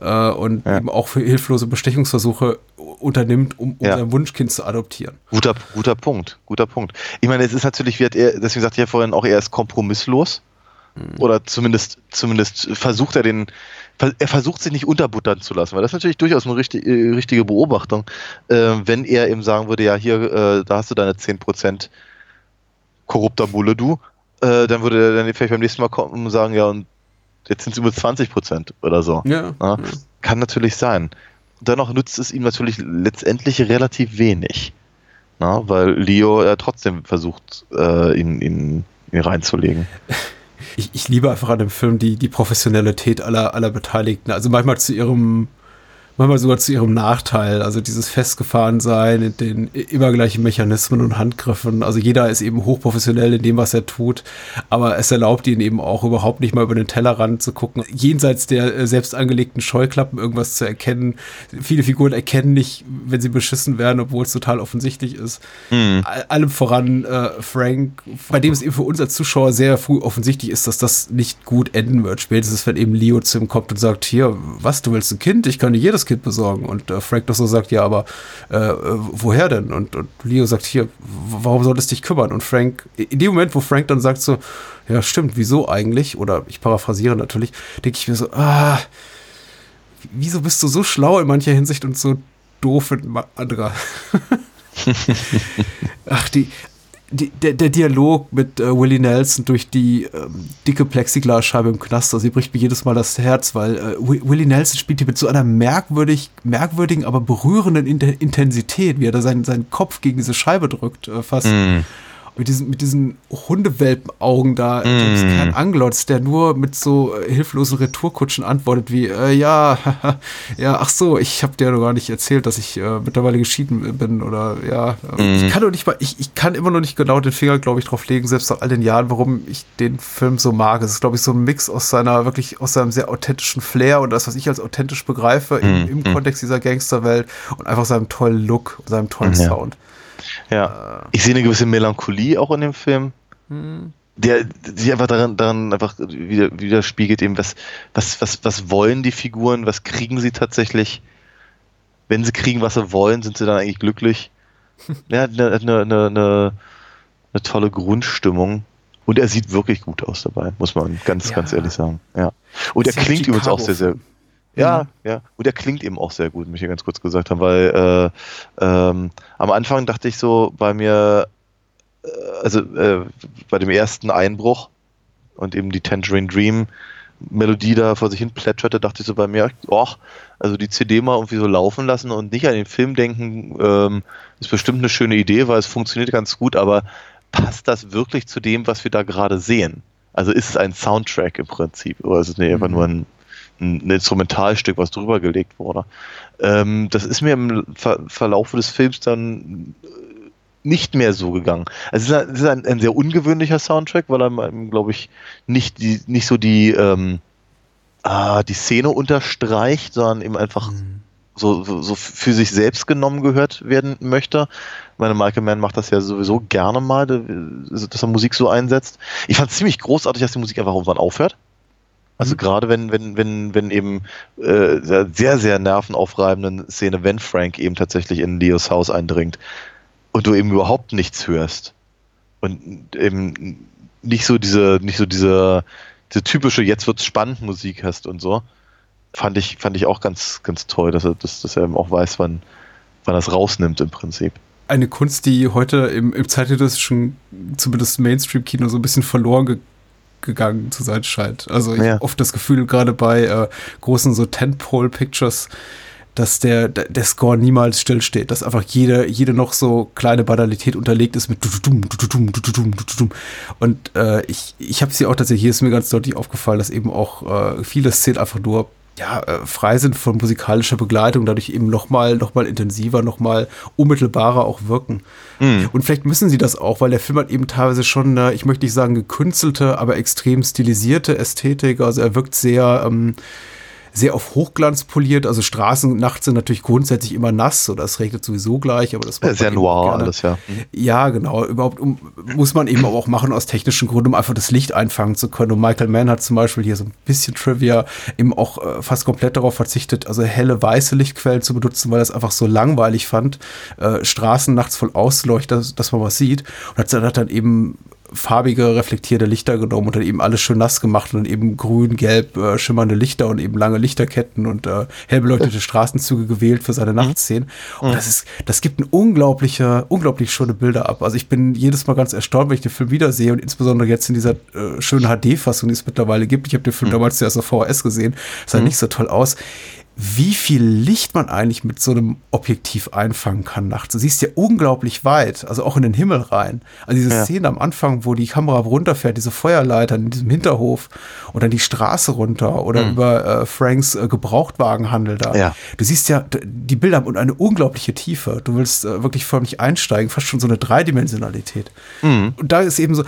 äh, und Ja. eben auch für hilflose Bestechungsversuche unternimmt, um, um Ja. sein Wunschkind zu adoptieren. Guter, guter Punkt, guter Punkt. Ich meine, es ist natürlich, wird er, deswegen sagte ich ja vorhin auch, er ist kompromisslos. Oder zumindest, zumindest versucht er den, er versucht sich nicht unterbuttern zu lassen, weil das ist natürlich durchaus eine richtig, äh, richtige Beobachtung. Äh, wenn er eben sagen würde, ja, hier, äh, da hast du deine 10% korrupter Bulle, du, äh, dann würde er dann vielleicht beim nächsten Mal kommen und sagen, ja, und jetzt sind es über 20% oder so. Ja. Ja, kann natürlich sein. Dennoch nützt es ihm natürlich letztendlich relativ wenig. Na, weil Leo ja trotzdem versucht, äh, ihn, ihn, ihn reinzulegen. <laughs> ich, ich liebe einfach an dem Film die, die Professionalität aller, aller Beteiligten. Also manchmal zu ihrem, manchmal sogar zu ihrem Nachteil. Also dieses Festgefahrensein in den immer gleichen Mechanismen und Handgriffen. Also jeder ist eben hochprofessionell in dem, was er tut. Aber es erlaubt ihnen eben auch überhaupt nicht mal über den Tellerrand zu gucken. Jenseits der äh, selbst angelegten Scheuklappen irgendwas zu erkennen. Viele Figuren erkennen nicht, wenn sie beschissen werden, obwohl es total offensichtlich ist. All- Allem voran äh, Frank, bei dem es eben für uns als Zuschauer sehr früh offensichtlich ist, dass das nicht gut enden wird. Spätestens, wenn eben Leo zu ihm kommt und sagt, hier, was, du willst ein Kind? Ich kann dir jedes Kind besorgen. Und äh, Frank doch so sagt, ja, aber äh, woher denn? Und, und Leo sagt, hier, warum soll es dich kümmern? Und Frank, in dem Moment, wo Frank dann sagt so, ja, stimmt, wieso eigentlich? Oder ich paraphrasiere natürlich, denke ich mir so, ah, wieso bist du so schlau in mancher Hinsicht und so doof in anderer? <laughs> Ach, die, die, der, der Dialog mit äh, Willie Nelson durch die ähm, dicke Plexiglasscheibe im Knaster, sie bricht mir jedes Mal das Herz, weil äh, Wi- Willie Nelson spielt hier mit so einer merkwürdig, merkwürdigen, aber berührenden Inten- Intensität, wie er da seinen, seinen Kopf gegen diese Scheibe drückt, äh, fast. Mit diesen, mit diesen Hundewelpenaugen da, James Kern anglotzt, der nur mit so äh, hilflosen Retourkutschen antwortet wie, äh, ja, <laughs> ja, ach so, ich habe dir doch gar nicht erzählt, dass ich äh, mittlerweile geschieden bin oder ja, äh, ich kann doch nicht mal, ich, ich kann immer noch nicht genau den Finger, glaube ich, drauf legen, selbst nach all den Jahren, warum ich den Film so mag. Es ist, glaube ich, so ein Mix aus seiner, wirklich aus seinem sehr authentischen Flair und das, was ich als authentisch begreife im, im Kontext dieser Gangsterwelt und einfach seinem tollen Look und seinem tollen Ja. Sound. Ja. Ich sehe eine gewisse Melancholie auch in dem Film. Der sich einfach daran, daran einfach wieder, widerspiegelt, eben, was, was, was, was wollen die Figuren, was kriegen sie tatsächlich? Wenn sie kriegen, was sie wollen, sind sie dann eigentlich glücklich. <laughs> Ja, eine, eine, eine, eine, eine tolle Grundstimmung. Und er sieht wirklich gut aus dabei, muss man ganz, Ja. ganz ehrlich sagen. Ja. Und er klingt übrigens auch sehr, sehr. Ja, Mhm. ja. Und er klingt eben auch sehr gut, muss ich hier ganz kurz gesagt haben, weil äh, ähm, am Anfang dachte ich so bei mir, äh, also äh, bei dem ersten Einbruch und eben die Tangerine Dream Melodie da vor sich hin plätscherte, dachte ich so bei mir, ach, also die CD mal irgendwie so laufen lassen und nicht an den Film denken, ähm, ist bestimmt eine schöne Idee, weil es funktioniert ganz gut, aber passt das wirklich zu dem, was wir da gerade sehen? Also ist es ein Soundtrack im Prinzip oder ist es nicht einfach nur ein, ein Instrumentalstück, was drüber gelegt wurde? Ähm, das ist mir im Ver Verlauf des Films dann nicht mehr so gegangen. Also es ist, ein, es ist ein, ein sehr ungewöhnlicher Soundtrack, weil er, glaube ich, nicht, die, nicht so die, ähm, ah, die Szene unterstreicht, sondern eben einfach so, so, so für sich selbst genommen gehört werden möchte. Meine Michael Mann macht das ja sowieso gerne mal, dass er Musik so einsetzt. Ich fand es ziemlich großartig, dass die Musik einfach irgendwann aufhört. Also Mhm. gerade wenn, wenn, wenn, wenn eben äh, der sehr, sehr nervenaufreibenden Szene, wenn Frank eben tatsächlich in Leos Haus eindringt und du eben überhaupt nichts hörst und eben nicht so diese, nicht so diese, diese typische jetzt wird's spannend Musik hast und so, fand ich, fand ich auch ganz, ganz toll, dass er, dass, dass er eben auch weiß, wann, wann er es rausnimmt im Prinzip. Eine Kunst, die heute im, im zeitgenössischen, zumindest Mainstream-Kino, so ein bisschen verloren gegangen zu sein scheint. Also ich Ja. habe oft das Gefühl, gerade bei äh, großen so Tentpole-Pictures, dass der, der Score niemals stillsteht, dass einfach jede, jede noch so kleine Banalität unterlegt ist mit. Und äh, ich, ich habe sie auch tatsächlich, hier ist mir ganz deutlich aufgefallen, dass eben auch äh, viele Szenen einfach nur ja, äh, frei sind von musikalischer Begleitung, dadurch eben noch mal, noch mal intensiver, noch mal unmittelbarer auch wirken. Und vielleicht müssen sie das auch, weil der Film hat eben teilweise schon eine, ich möchte nicht sagen gekünstelte, aber extrem stilisierte Ästhetik. Also er wirkt sehr, ähm, sehr auf Hochglanz poliert. Also Straßen nachts sind natürlich grundsätzlich immer nass oder es regnet sowieso gleich, aber das macht Sehr noir gerne. alles, ja. Ja, genau. Überhaupt um, muss man eben aber auch machen aus technischen Gründen, um einfach das Licht einfangen zu können. Und Michael Mann hat zum Beispiel hier so ein bisschen Trivia eben auch äh, fast komplett darauf verzichtet, also helle weiße Lichtquellen zu benutzen, weil er es einfach so langweilig fand, äh, Straßen nachts voll auszuleuchten, dass, dass man was sieht. Und hat dann eben farbige, reflektierte Lichter genommen und dann eben alles schön nass gemacht und eben grün, gelb äh, schimmernde Lichter und eben lange Lichterketten und äh, hell beleuchtete Straßenzüge gewählt für seine Nachtszenen. Und das ist, das gibt ein unglaubliche, unglaublich schöne Bilder ab. Also ich bin jedes Mal ganz erstaunt, wenn ich den Film wiedersehe und insbesondere jetzt in dieser äh, schönen HD-Fassung, die es mittlerweile gibt. Ich habe den Film damals zuerst auf VHS gesehen, sah nicht so toll aus wie viel Licht man eigentlich mit so einem Objektiv einfangen kann nachts. Du siehst ja unglaublich weit, also auch in den Himmel rein. Also diese Ja. Szene am Anfang, wo die Kamera runterfährt, diese Feuerleiter in diesem Hinterhof und dann die Straße runter oder über äh, Franks äh, Gebrauchtwagenhandel da. Ja. Du siehst ja, die Bilder haben eine unglaubliche Tiefe. Du willst äh, wirklich förmlich einsteigen, fast schon so eine Dreidimensionalität. Und da ist eben so,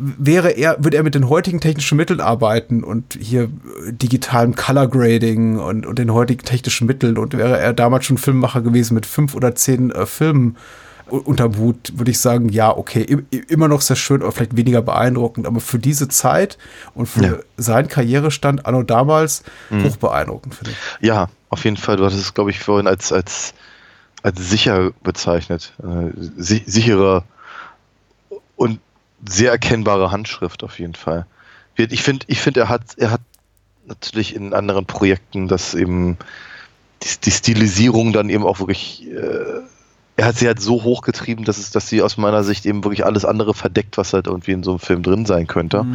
wäre er, würde er mit den heutigen technischen Mitteln arbeiten und hier äh, digitalem Color Grading und, und den heutigen technischen Mitteln und wäre er damals schon Filmemacher gewesen mit fünf oder zehn äh, Filmen u- unterm Hut, würde ich sagen, ja, okay, immer noch sehr schön, aber vielleicht weniger beeindruckend, aber für diese Zeit und für Ja. seinen Karrierestand anno damals hoch beeindruckend, finde ich. Ja, auf jeden Fall. Du hattest es, glaube ich, vorhin als, als, als sicher bezeichnet. Äh, si sichere und sehr erkennbare Handschrift auf jeden Fall. Ich finde, ich finde, er hat, er hat natürlich in anderen Projekten das eben die, die Stilisierung dann eben auch wirklich, äh, er hat sie halt so hochgetrieben, dass es, dass sie aus meiner Sicht eben wirklich alles andere verdeckt, was halt irgendwie in so einem Film drin sein könnte.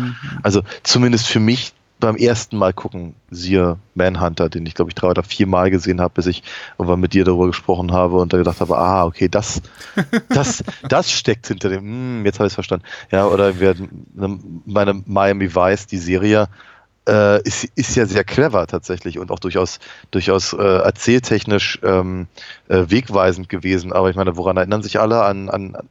Also zumindest für mich beim ersten Mal gucken, siehe Manhunter, den ich glaube ich drei oder vier Mal gesehen habe, bis ich irgendwann mit dir darüber gesprochen habe und da gedacht habe, ah, okay, das, das, <laughs> das steckt hinter dem, hm, jetzt habe ich es verstanden. Ja, oder wir, meine Miami Vice, die Serie, äh, ist, ist ja sehr clever tatsächlich und auch durchaus, durchaus äh, erzähltechnisch ähm, äh, wegweisend gewesen. Aber ich meine, woran erinnern sich alle an, an, an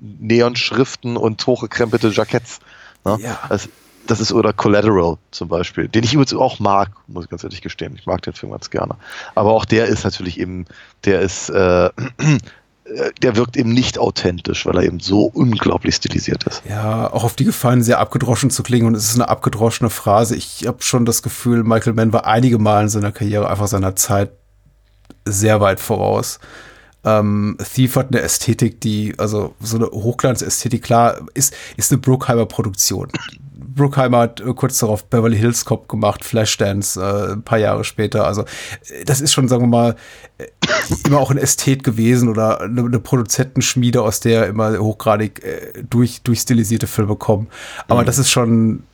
Neonschriften und hochgekrempelte Jacketts? Ne? Ja. Das, das ist oder Collateral zum Beispiel, den ich übrigens auch mag, muss ich ganz ehrlich gestehen. Ich mag den Film ganz gerne. Aber auch der ist natürlich eben, der ist, äh, <clears throat> der wirkt eben nicht authentisch, weil er eben so unglaublich stilisiert ist. Ja, auch auf die Gefallen sehr abgedroschen zu klingen und es ist eine abgedroschene Phrase. Ich habe schon das Gefühl, Michael Mann war einige Mal in seiner Karriere einfach seiner Zeit sehr weit voraus. Ähm, Thief hat eine Ästhetik, die, also so eine Hochglanzästhetik, klar, ist, ist eine Brookheimer Produktion. Brookheimer hat äh, kurz darauf Beverly Hills Cop gemacht, Flashdance, äh, ein paar Jahre später. Also äh, das ist schon, sagen wir mal, äh, immer auch ein Ästhet gewesen oder eine, eine Produzentenschmiede, aus der immer hochgradig äh, durch, durchstilisierte Filme kommen. Aber das ist schon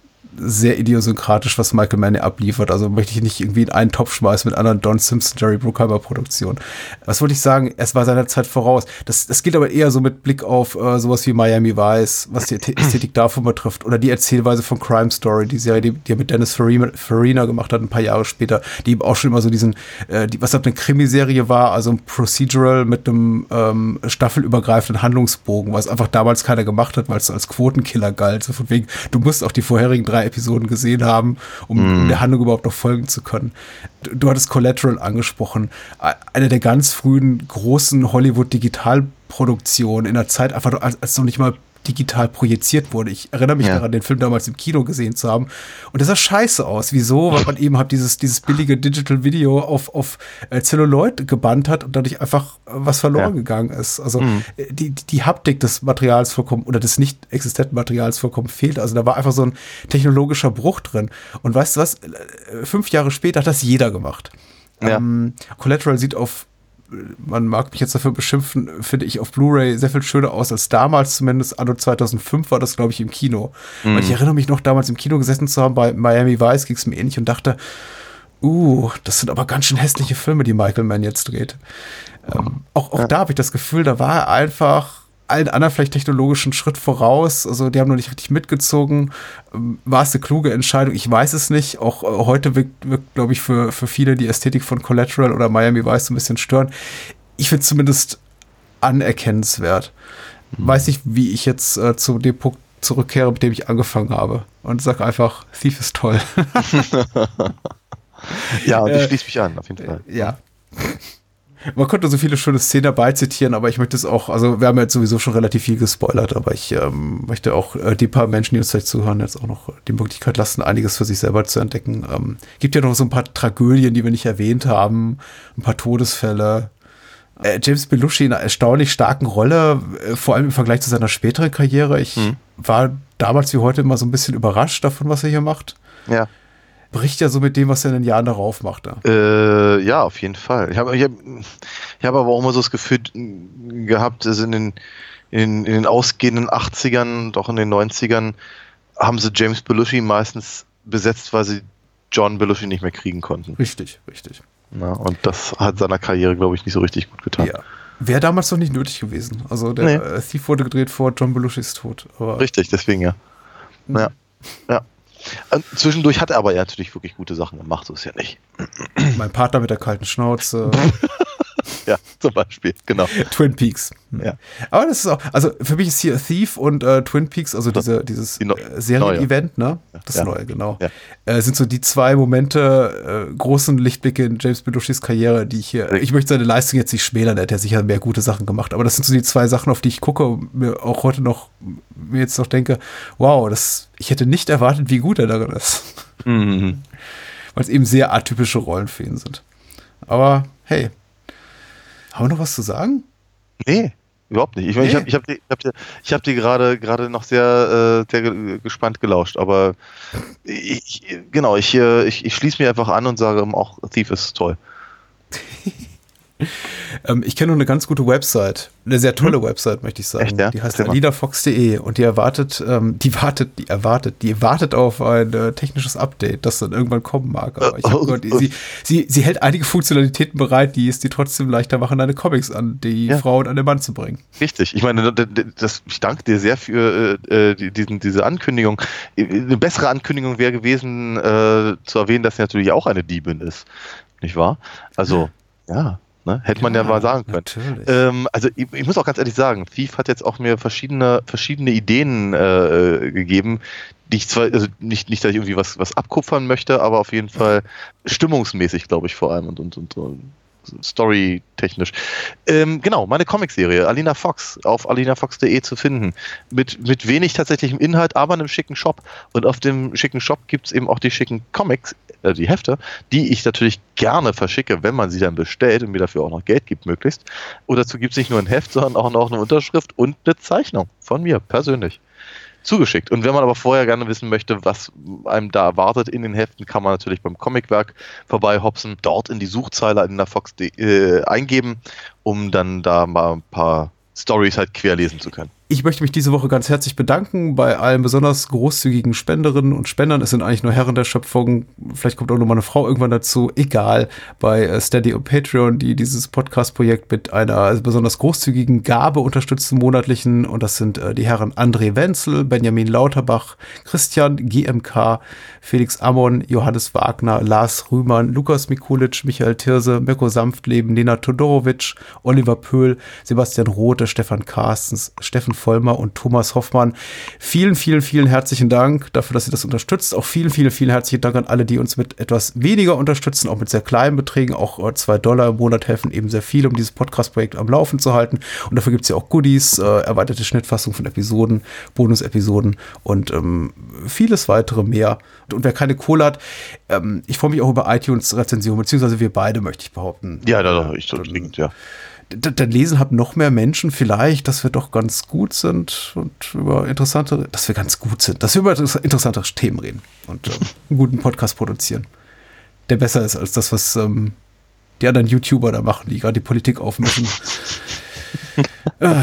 sehr idiosynkratisch, was Michael Mann abliefert. Also möchte ich nicht irgendwie in einen Topf schmeißen mit anderen Don Simpson, Jerry Bruckheimer Produktionen. Was wollte ich sagen? Es war seiner Zeit voraus. Das, das gilt aber eher so mit Blick auf äh, sowas wie Miami Vice, was die Ästhetik davon betrifft. Oder die Erzählweise von Crime Story, die Serie, die, die er mit Dennis Farina, gemacht hat, ein paar Jahre später, die eben auch schon immer so diesen, äh, die, was eine Krimiserie war, also ein Procedural mit einem ähm, staffelübergreifenden Handlungsbogen, was einfach damals keiner gemacht hat, weil es als Quotenkiller galt. So von wegen, du musst auch die vorherigen drei Episoden gesehen haben, um, Mhm. der Handlung überhaupt noch folgen zu können. Du, du hattest Collateral angesprochen. Eine der ganz frühen großen Hollywood-Digitalproduktionen in der Zeit, einfach als, als noch nicht mal digital projiziert wurde. Ich erinnere mich Ja. daran, den Film damals im Kino gesehen zu haben. Und das sah scheiße aus. Wieso? Weil man eben halt dieses, dieses billige Digital Video auf, auf äh, Celluloid gebannt hat und dadurch einfach äh, was verloren Ja. gegangen ist. Also Mhm. äh, die, die Haptik des Materials vollkommen oder des nicht existenten Materials vollkommen fehlt. Also da war einfach so ein technologischer Bruch drin. Und weißt du was? Fünf Jahre später hat das jeder gemacht. Ja. Ähm, Collateral sieht auf man mag mich jetzt dafür beschimpfen, finde ich auf Blu-ray sehr viel schöner aus als damals, zumindest anno 2005 war das, glaube ich, im Kino. Und ich erinnere mich noch, damals im Kino gesessen zu haben, bei Miami Vice ging es mir ähnlich und dachte, uh, das sind aber ganz schön hässliche Filme, die Michael Mann jetzt dreht. Ähm, auch auch da habe ich das Gefühl, da war er einfach allen anderen vielleicht technologischen Schritt voraus. Also die haben noch nicht richtig mitgezogen. Ähm, War es eine kluge Entscheidung? Ich weiß es nicht. Auch äh, heute wirkt, wirkt glaube ich, für, für viele die Ästhetik von Collateral oder Miami Vice so ein bisschen stören. Ich finde es zumindest anerkennenswert. Weiß nicht, wie ich jetzt äh, zu dem Punkt zurückkehre, mit dem ich angefangen habe. Und sage einfach, Thief ist toll. <laughs> Ja, und ich Äh, schließe mich an, auf jeden Fall. Ja. Man konnte so viele schöne Szenen dabei zitieren, aber ich möchte es auch, also wir haben jetzt sowieso schon relativ viel gespoilert, aber ich ähm, möchte auch äh, die paar Menschen, die uns vielleicht zuhören, jetzt auch noch die Möglichkeit lassen, einiges für sich selber zu entdecken. Ähm, gibt ja noch so ein paar Tragödien, die wir nicht erwähnt haben, ein paar Todesfälle. Äh, James Belushi in einer erstaunlich starken Rolle, äh, vor allem im Vergleich zu seiner späteren Karriere. Ich war damals wie heute immer so ein bisschen überrascht davon, was er hier macht. Ja. Bricht ja so mit dem, was er in den Jahren darauf machte. Äh, ja, auf jeden Fall. Ich habe ich hab, ich hab aber auch immer so das Gefühl gehabt, also in den, in, in den ausgehenden 80ern, doch in den 90ern, haben sie James Belushi meistens besetzt, weil sie John Belushi nicht mehr kriegen konnten. Richtig, richtig. Ja, und das hat seiner Karriere, glaube ich, nicht so richtig gut getan. Ja. Wäre damals noch nicht nötig gewesen. Also der Nee. Thief wurde gedreht vor John Belushis Tod. Richtig, deswegen ja. Ja. ja. Und zwischendurch hat er aber ja natürlich wirklich gute Sachen gemacht, so ist ja nicht. mein Partner mit der kalten Schnauze. <laughs> Ja, zum Beispiel, genau. Twin Peaks. Hm. Ja. Aber das ist auch, also für mich ist hier Thief und äh, Twin Peaks, also diese, dieses Die no- äh, Serien-Event, ne? Das Ja. neue, genau. Ja. Äh, sind so die zwei Momente, äh, großen Lichtblicke in James Belushis Karriere, die ich hier, ich möchte seine Leistung jetzt nicht schmälern, er hat ja sicher mehr gute Sachen gemacht, aber das sind so die zwei Sachen, auf die ich gucke und mir auch heute noch, mir jetzt noch denke, wow, das, ich hätte nicht erwartet, wie gut er darin ist. Mhm. Weil es eben sehr atypische Rollen für ihn sind. Aber hey, haben wir noch was zu sagen? Nee, überhaupt nicht. Ich, mein, ich Nee. habe ich hab die, hab die, ich hab die gerade gerade noch sehr, äh, sehr ge- gespannt gelauscht, aber ich, genau, ich, äh, ich, ich schließe mir einfach an und sage auch, Thief ist toll. <laughs> <laughs> Ähm, ich kenne nur eine ganz gute Website, eine sehr tolle Website, möchte ich sagen. Echt, ja? Die heißt alidafox.de und die erwartet, ähm, die wartet, die erwartet, die wartet auf ein äh, technisches Update, das dann irgendwann kommen mag. Aber ich hab Oh, gehört, sie, sie, sie hält einige Funktionalitäten bereit, die es dir trotzdem leichter machen, deine Comics an die Ja. Frau und an den Mann zu bringen. Richtig. Ich meine, das, ich danke dir sehr für äh, äh, die- diesen, diese Ankündigung. Eine bessere Ankündigung wäre gewesen, äh, zu erwähnen, dass sie natürlich auch eine Diebin ist. Nicht wahr? Also, ja, ne? hätte man ja, mal sagen können. Ähm, also ich, ich muss auch ganz ehrlich sagen, Thief hat jetzt auch mir verschiedene, verschiedene Ideen äh, gegeben, die ich zwar, also nicht, nicht, dass ich irgendwie was, was abkupfern möchte, aber auf jeden Fall stimmungsmäßig, glaube ich, vor allem und, und, und so storytechnisch. Ähm, genau, meine Comicserie, Alina Fox, auf alinafox.de zu finden. Mit, mit wenig tatsächlichem Inhalt, aber einem schicken Shop. Und auf dem schicken Shop gibt es eben auch die schicken Comics, äh, die Hefte, die ich natürlich gerne verschicke, wenn man sie dann bestellt und mir dafür auch noch Geld gibt, möglichst. Und dazu gibt es nicht nur ein Heft, sondern auch noch eine Unterschrift und eine Zeichnung von mir persönlich zugeschickt. Und wenn man aber vorher gerne wissen möchte, was einem da erwartet in den Heften, kann man natürlich beim Comicwerk vorbeihopsen, dort in die Suchzeile in der Fox äh, eingeben, um dann da mal ein paar Stories halt querlesen zu können. Ich möchte mich diese Woche ganz herzlich bedanken bei allen besonders großzügigen Spenderinnen und Spendern. Es sind eigentlich nur Herren der Schöpfung. Vielleicht kommt auch noch mal eine Frau irgendwann dazu. Egal. Bei äh, Steady und Patreon, die dieses Podcast-Projekt mit einer besonders großzügigen Gabe unterstützen, monatlichen. Und das sind äh, die Herren André Wenzel, Benjamin Lauterbach, Christian GMK, Felix Ammon, Johannes Wagner, Lars Rühmann, Lukas Mikulic, Michael Tirse, Mirko Sanftleben, Lena Todorovic, Oliver Pöhl, Sebastian Rothe, Stefan Carstens, Steffen Vollmer und Thomas Hoffmann. Vielen, vielen, vielen herzlichen Dank dafür, dass ihr das unterstützt. Auch vielen, vielen, vielen herzlichen Dank an alle, die uns mit etwas weniger unterstützen, auch mit sehr kleinen Beträgen. Auch äh, zwei Dollar im Monat helfen eben sehr viel, um dieses Podcast-Projekt am Laufen zu halten. Und dafür gibt es ja auch Goodies, äh, erweiterte Schnittfassung von Episoden, Bonus-Episoden und ähm, vieles weitere mehr. Und wer keine Kohle hat, ähm, ich freue mich auch über iTunes-Rezensionen, beziehungsweise wir beide, möchte ich behaupten. Ja, da, ich, das liegt, ja dann lesen halt noch mehr Menschen vielleicht, dass wir doch ganz gut sind und über interessante, dass wir ganz gut sind, dass wir über interessante Themen reden und ähm, <laughs> einen guten Podcast produzieren, der besser ist als das, was ähm, die anderen YouTuber da machen, die gerade die Politik aufmischen. <laughs> äh,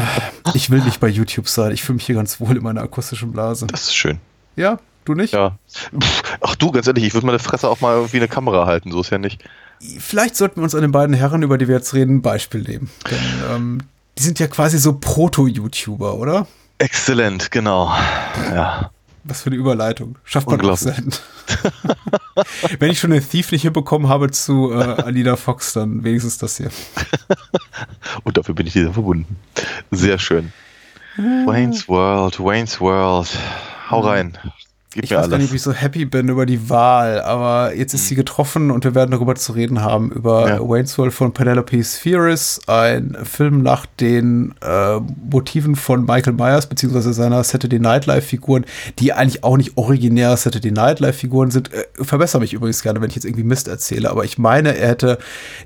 ich will nicht bei YouTube sein. Ich fühle mich hier ganz wohl in meiner akustischen Blase. Das ist schön. Ja, du nicht? Ja. Ach du, ganz ehrlich, ich würde meine Fresse auch mal irgendwie eine Kamera halten, so ist ja nicht vielleicht sollten wir uns an den beiden Herren, über die wir jetzt reden, ein Beispiel nehmen. Denn ähm, die sind ja quasi so Proto-YouTuber, oder? Exzellent, genau. Ja. Was für eine Überleitung. Schafft man auch selten. <laughs> Wenn ich schon den Thief nicht hinbekommen habe zu äh, Alida Fox, dann wenigstens das hier. <laughs> Und dafür bin ich dir verbunden. Sehr schön. Wayne's World, Wayne's World. Hau rein. Ich weiß alles. gar nicht, wie ich so happy bin über die Wahl, aber jetzt ist mhm. sie getroffen und wir werden darüber zu reden haben, über ja. Wayne's World von Penelope Spheris, ein Film nach den äh, Motiven von Michael Myers, beziehungsweise seiner Saturday Night Live-Figuren, die eigentlich auch nicht originär Saturday Night Live-Figuren sind. Äh, verbessere mich übrigens gerne, wenn ich jetzt irgendwie Mist erzähle, aber ich meine, er hätte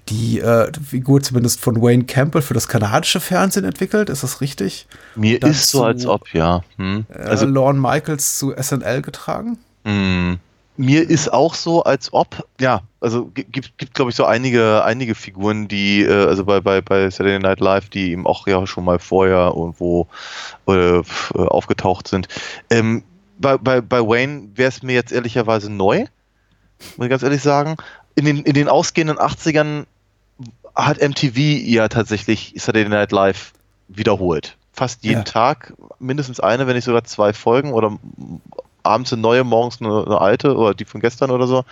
die äh, Figur zumindest von Wayne Campbell für das kanadische Fernsehen entwickelt, ist das richtig? Mir ist so, als ob, ja. Hm. Äh, also, Lorne Michaels zu SNL getragen tragen? Mm. Mir ist auch so, als ob, ja, also gibt, gibt glaube ich, so einige, einige Figuren, die, äh, also bei, bei, bei Saturday Night Live, die eben auch ja schon mal vorher irgendwo äh, aufgetaucht sind. Ähm, bei, bei, bei Wayne wäre es mir jetzt ehrlicherweise neu, muss ich ganz ehrlich sagen. In den, in den ausgehenden 80ern hat MTV ja tatsächlich Saturday Night Live wiederholt. Fast jeden ja. Tag, mindestens eine, wenn nicht sogar zwei Folgen oder abends eine neue, morgens eine, eine, alte oder die von gestern oder so.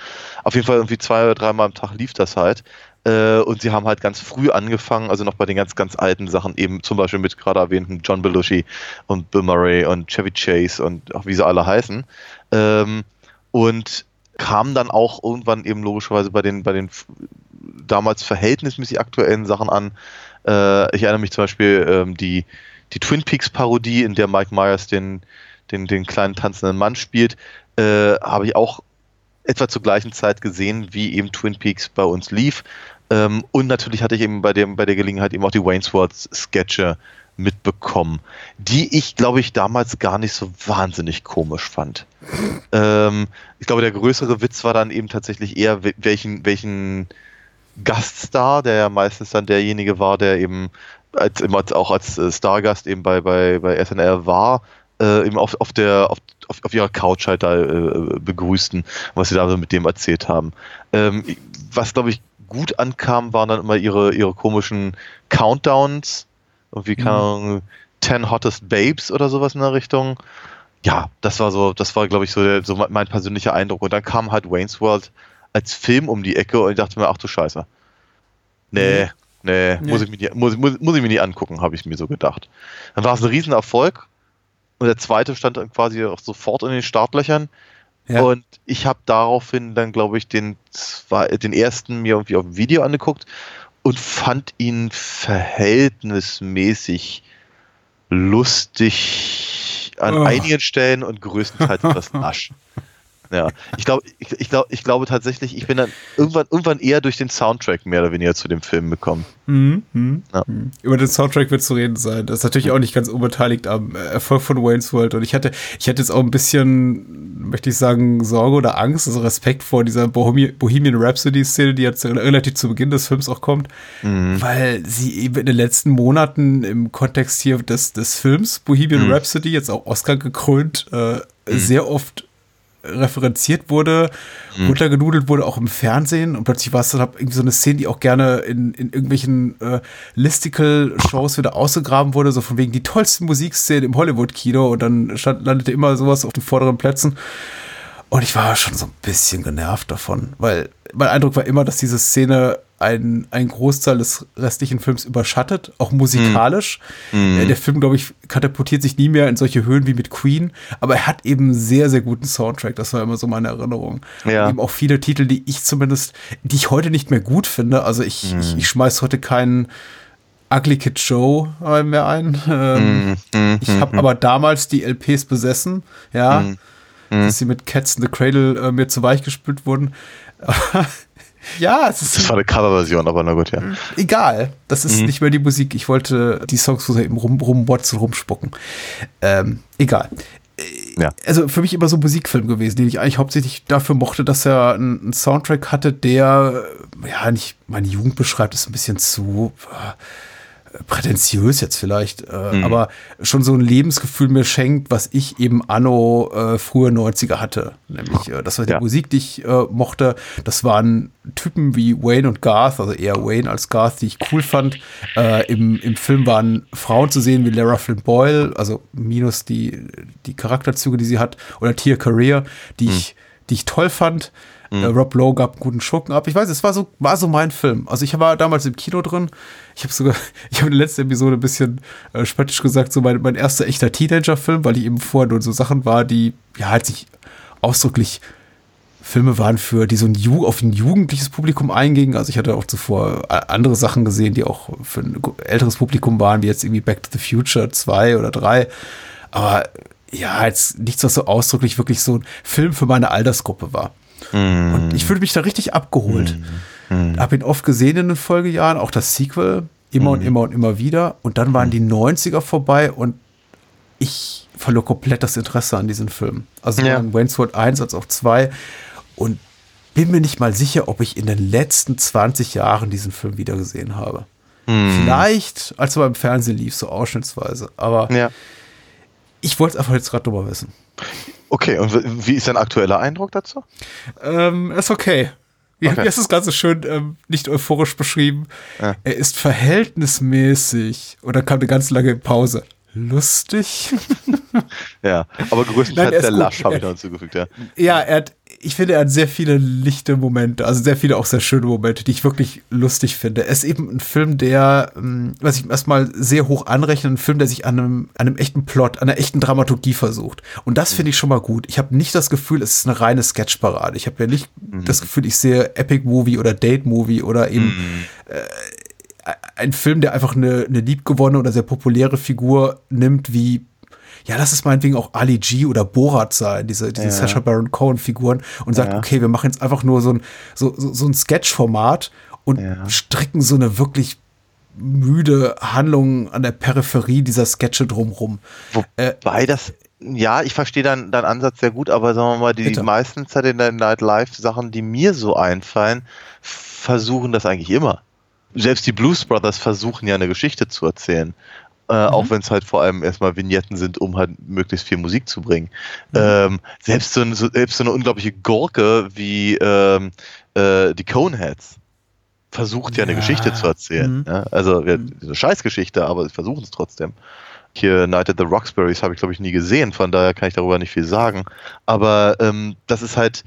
Auf jeden Fall irgendwie zwei oder dreimal am Tag lief das halt. Äh, und sie haben halt ganz früh angefangen, also noch bei den ganz, ganz alten Sachen, eben zum Beispiel mit gerade erwähnten John Belushi und Bill Murray und Chevy Chase und auch wie sie alle heißen. Ähm, und kamen dann auch irgendwann eben logischerweise bei den, bei den damals verhältnismäßig aktuellen Sachen an. Äh, ich erinnere mich zum Beispiel ähm, die, die Twin Peaks Parodie, in der Mike Myers den, den, den kleinen tanzenden Mann spielt, äh, habe ich auch etwa zur gleichen Zeit gesehen, wie eben Twin Peaks bei uns lief. Ähm, und natürlich hatte ich eben bei, dem, bei der Gelegenheit eben auch die Wainsworth Sketche mitbekommen, die ich, glaube ich, damals gar nicht so wahnsinnig komisch fand. ähm, ich glaube, der größere Witz war dann eben tatsächlich eher, welchen, welchen Gaststar, der ja meistens dann derjenige war, der eben als, immer auch als äh, Stargast eben bei, bei, bei SNL war, äh, eben auf, auf der auf, auf, ihrer Couch halt da äh, begrüßten, was sie da so mit dem erzählt haben. Ähm, was glaube ich gut ankam, waren dann immer ihre ihre komischen Countdowns, irgendwie keine mhm. Ahnung, 10 Hottest Babes oder sowas in der Richtung. Ja, das war so, das war glaube ich so, der, so mein persönlicher Eindruck. Und dann kam halt Wayne's World als Film um die Ecke und ich dachte mir, ach du Scheiße. Nee, mhm. Nee, nee. Muss, ich mir nie, muss, muss, muss ich mir nie angucken, habe ich mir so gedacht. Dann war es ein Riesenerfolg und der zweite stand dann quasi auch sofort in den Startlöchern. Ja. Und ich habe daraufhin dann, glaube ich, den, den ersten mir irgendwie auf dem Video angeguckt und fand ihn verhältnismäßig lustig an oh. einigen Stellen und größtenteils etwas <laughs> nasch. Ja, ich glaube, ich, ich, glaub, ich glaube tatsächlich, ich bin dann irgendwann, irgendwann eher durch den Soundtrack mehr oder weniger zu dem Film gekommen. Mhm. Mhm. Ja. Mhm. Über den Soundtrack wird zu reden sein. Das ist natürlich auch nicht ganz unbeteiligt am Erfolg von Wayne's World. Und ich hatte, ich hatte jetzt auch ein bisschen, möchte ich sagen, Sorge oder Angst, also Respekt vor dieser Bohemian, Bohemian Rhapsody-Szene, die jetzt relativ zu Beginn des Films auch kommt, Mhm. weil sie eben in den letzten Monaten im Kontext hier des, des Films Bohemian Mhm. Rhapsody, jetzt auch Oscar gekrönt, äh, sehr oft referenziert wurde, runtergenudelt wurde, auch im Fernsehen. Und plötzlich war es dann irgendwie so eine Szene, die auch gerne in, in irgendwelchen äh, Listicle-Shows wieder ausgegraben wurde, so von wegen die tollsten Musikszenen im Hollywood-Kino. Und dann stand, landete immer sowas auf den vorderen Plätzen. Und ich war schon so ein bisschen genervt davon, weil mein Eindruck war immer, dass diese Szene einen, einen Großteil des restlichen Films überschattet, auch musikalisch. Äh, Der Film, glaube ich, katapultiert sich nie mehr in solche Höhen wie mit Queen, aber er hat eben sehr, sehr guten Soundtrack. Das war immer so meine Erinnerung. Ja. Und eben auch viele Titel, die ich zumindest, die ich heute nicht mehr gut finde. Also ich, ich, ich schmeiß heute keinen Ugly Kid Joe mehr ein. Ähm, Mhm. ich habe aber damals die LPs besessen, ja, dass sie mit Cats in the Cradle äh, mir zu weich gespült wurden. <laughs> ja, es ist Das war eine Coverversion, aber na gut, ja. egal. Das ist nicht mehr die Musik. Ich wollte die Songs so eben rum, rumbotzen, rumspucken. Ähm, egal. Ja. Also für mich immer so ein Musikfilm gewesen, den ich eigentlich hauptsächlich dafür mochte, dass er einen, Soundtrack hatte, der äh, ja nicht meine Jugend beschreibt, ist ein bisschen zu äh, prätentiös jetzt vielleicht, äh, aber schon so ein Lebensgefühl mir schenkt, was ich eben anno äh, frühe 90er hatte. Nämlich, äh, das war die Ja. Musik, die ich äh, mochte. Das waren Typen wie Wayne und Garth, also eher Wayne als Garth, die ich cool fand. Äh, im, Im Film waren Frauen zu sehen wie Lara Flynn Boyle, also minus die, die Charakterzüge, die sie hat, oder Tia Career, die ich, die ich toll fand. Äh, Rob Lowe gab einen guten Schurken ab. Ich weiß, es war so, war so mein Film. Also ich war damals im Kino drin. Ich habe sogar, <laughs> ich habe in der letzten Episode ein bisschen äh, spöttisch gesagt, so mein, mein erster echter Teenager-Film, weil ich eben vorher nur so Sachen war, die ja halt sich ausdrücklich Filme waren für, die so ein Ju auf ein jugendliches Publikum eingingen. Also ich hatte auch zuvor äh, andere Sachen gesehen, die auch für ein älteres Publikum waren, wie jetzt irgendwie Back to the Future 2 oder 3. Aber ja, jetzt nichts, was so ausdrücklich wirklich so ein Film für meine Altersgruppe war. Und ich fühlte mich da richtig abgeholt. Hab ihn oft gesehen in den Folgejahren, auch das Sequel, immer und immer und immer wieder. Und dann waren die 90er vorbei und ich verlor komplett das Interesse an diesen Film. Also Ja. an Wayne's World 1 als auch 2. Und bin mir nicht mal sicher, ob ich in den letzten 20 Jahren diesen Film wieder gesehen habe. Vielleicht, als er beim Fernsehen lief, so ausschnittsweise. Aber Ja. Ich wollte es einfach jetzt gerade nochmal wissen. Okay, und wie ist dein aktueller Eindruck dazu? Ähm, ist okay. Wie, Okay. wie hast du es ganz so schön ähm, nicht euphorisch beschrieben? Ja. Er ist verhältnismäßig. Und dann kam eine ganz lange Pause. Lustig? <laughs> Ja, aber Nein, größtenteils der gut. Lasch habe ich noch hinzugefügt, ja. ja, er hat, ich finde, er hat sehr viele lichte Momente, also sehr viele auch sehr schöne Momente, die ich wirklich lustig finde. Er ist eben ein Film, der, ähm, was ich erstmal sehr hoch anrechne, ein Film, der sich an einem, an einem echten Plot, an einer echten Dramaturgie versucht. Und das finde ich schon mal gut. Ich habe nicht das Gefühl, es ist eine reine Sketchparade. Ich habe ja nicht das Gefühl, ich sehe Epic Movie oder Date Movie oder eben ein Film, der einfach eine, eine liebgewonnene oder sehr populäre Figur nimmt, wie, ja, lass es meinetwegen auch Ali G oder Borat sein, diese, diese Ja. Sacha Baron Cohen-Figuren, und sagt, Ja. okay, wir machen jetzt einfach nur so ein, so, so, so ein Sketch-Format und Ja. stricken so eine wirklich müde Handlung an der Peripherie dieser Sketche drumrum. Äh, Wobei das, ja, ich verstehe deinen deinen Ansatz sehr gut, aber sagen wir mal, die Bitte. meisten Saturday Night Live Sachen, die mir so einfallen, versuchen das eigentlich immer. Selbst die Blues Brothers versuchen ja eine Geschichte zu erzählen. Äh, Mhm. Auch wenn es halt vor allem erstmal Vignetten sind, um halt möglichst viel Musik zu bringen. Mhm. Ähm, selbst, so, selbst so eine unglaubliche Gurke wie ähm, äh, die Coneheads versucht ja, eine Ja. Geschichte zu erzählen. Mhm. Ja? Also ja, eine Scheißgeschichte, aber sie versuchen es trotzdem. Hier Night at the Roxbury's habe ich, glaube ich, nie gesehen, von daher kann ich darüber nicht viel sagen. Aber ähm, das ist halt,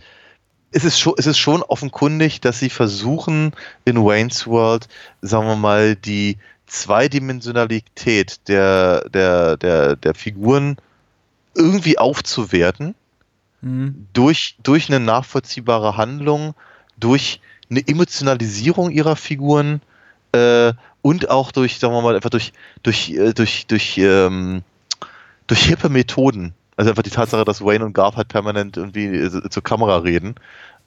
es ist, schon, es ist schon offenkundig, dass sie versuchen, in Wayne's World, sagen wir mal, die Zweidimensionalität der, der, der, der Figuren irgendwie aufzuwerten Mhm. durch, durch eine nachvollziehbare Handlung, durch eine Emotionalisierung ihrer Figuren äh, und auch durch, sagen wir mal, einfach durch, durch, äh, durch, durch, ähm, durch hippe Methoden, Also einfach die Tatsache, dass Wayne und Garth halt permanent irgendwie äh, zur Kamera reden.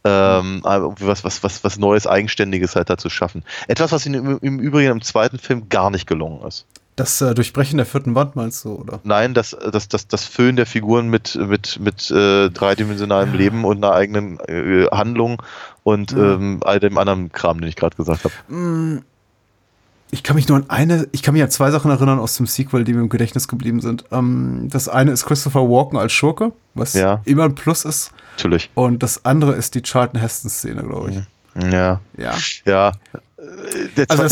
Ähm, was, was, was, was Neues, Eigenständiges halt dazu schaffen. Etwas, was ihnen im, Übrigen im zweiten Film gar nicht gelungen ist. Das äh, Durchbrechen der vierten Wand meinst du, oder? Nein, das, das, das, das Füllen der Figuren mit, mit, mit äh, dreidimensionalem Leben und einer eigenen äh, Handlung und ähm, all dem anderen Kram, den ich gerade gesagt habe. Ich kann mich nur an eine, ich kann mich an zwei Sachen erinnern aus dem Sequel, die mir im Gedächtnis geblieben sind. Ähm, das eine ist Christopher Walken als Schurke, was Ja. immer ein Plus ist. Natürlich. Und das andere ist die Charlton Heston-Szene, glaube ich. Ja. Ja. Ja. Also-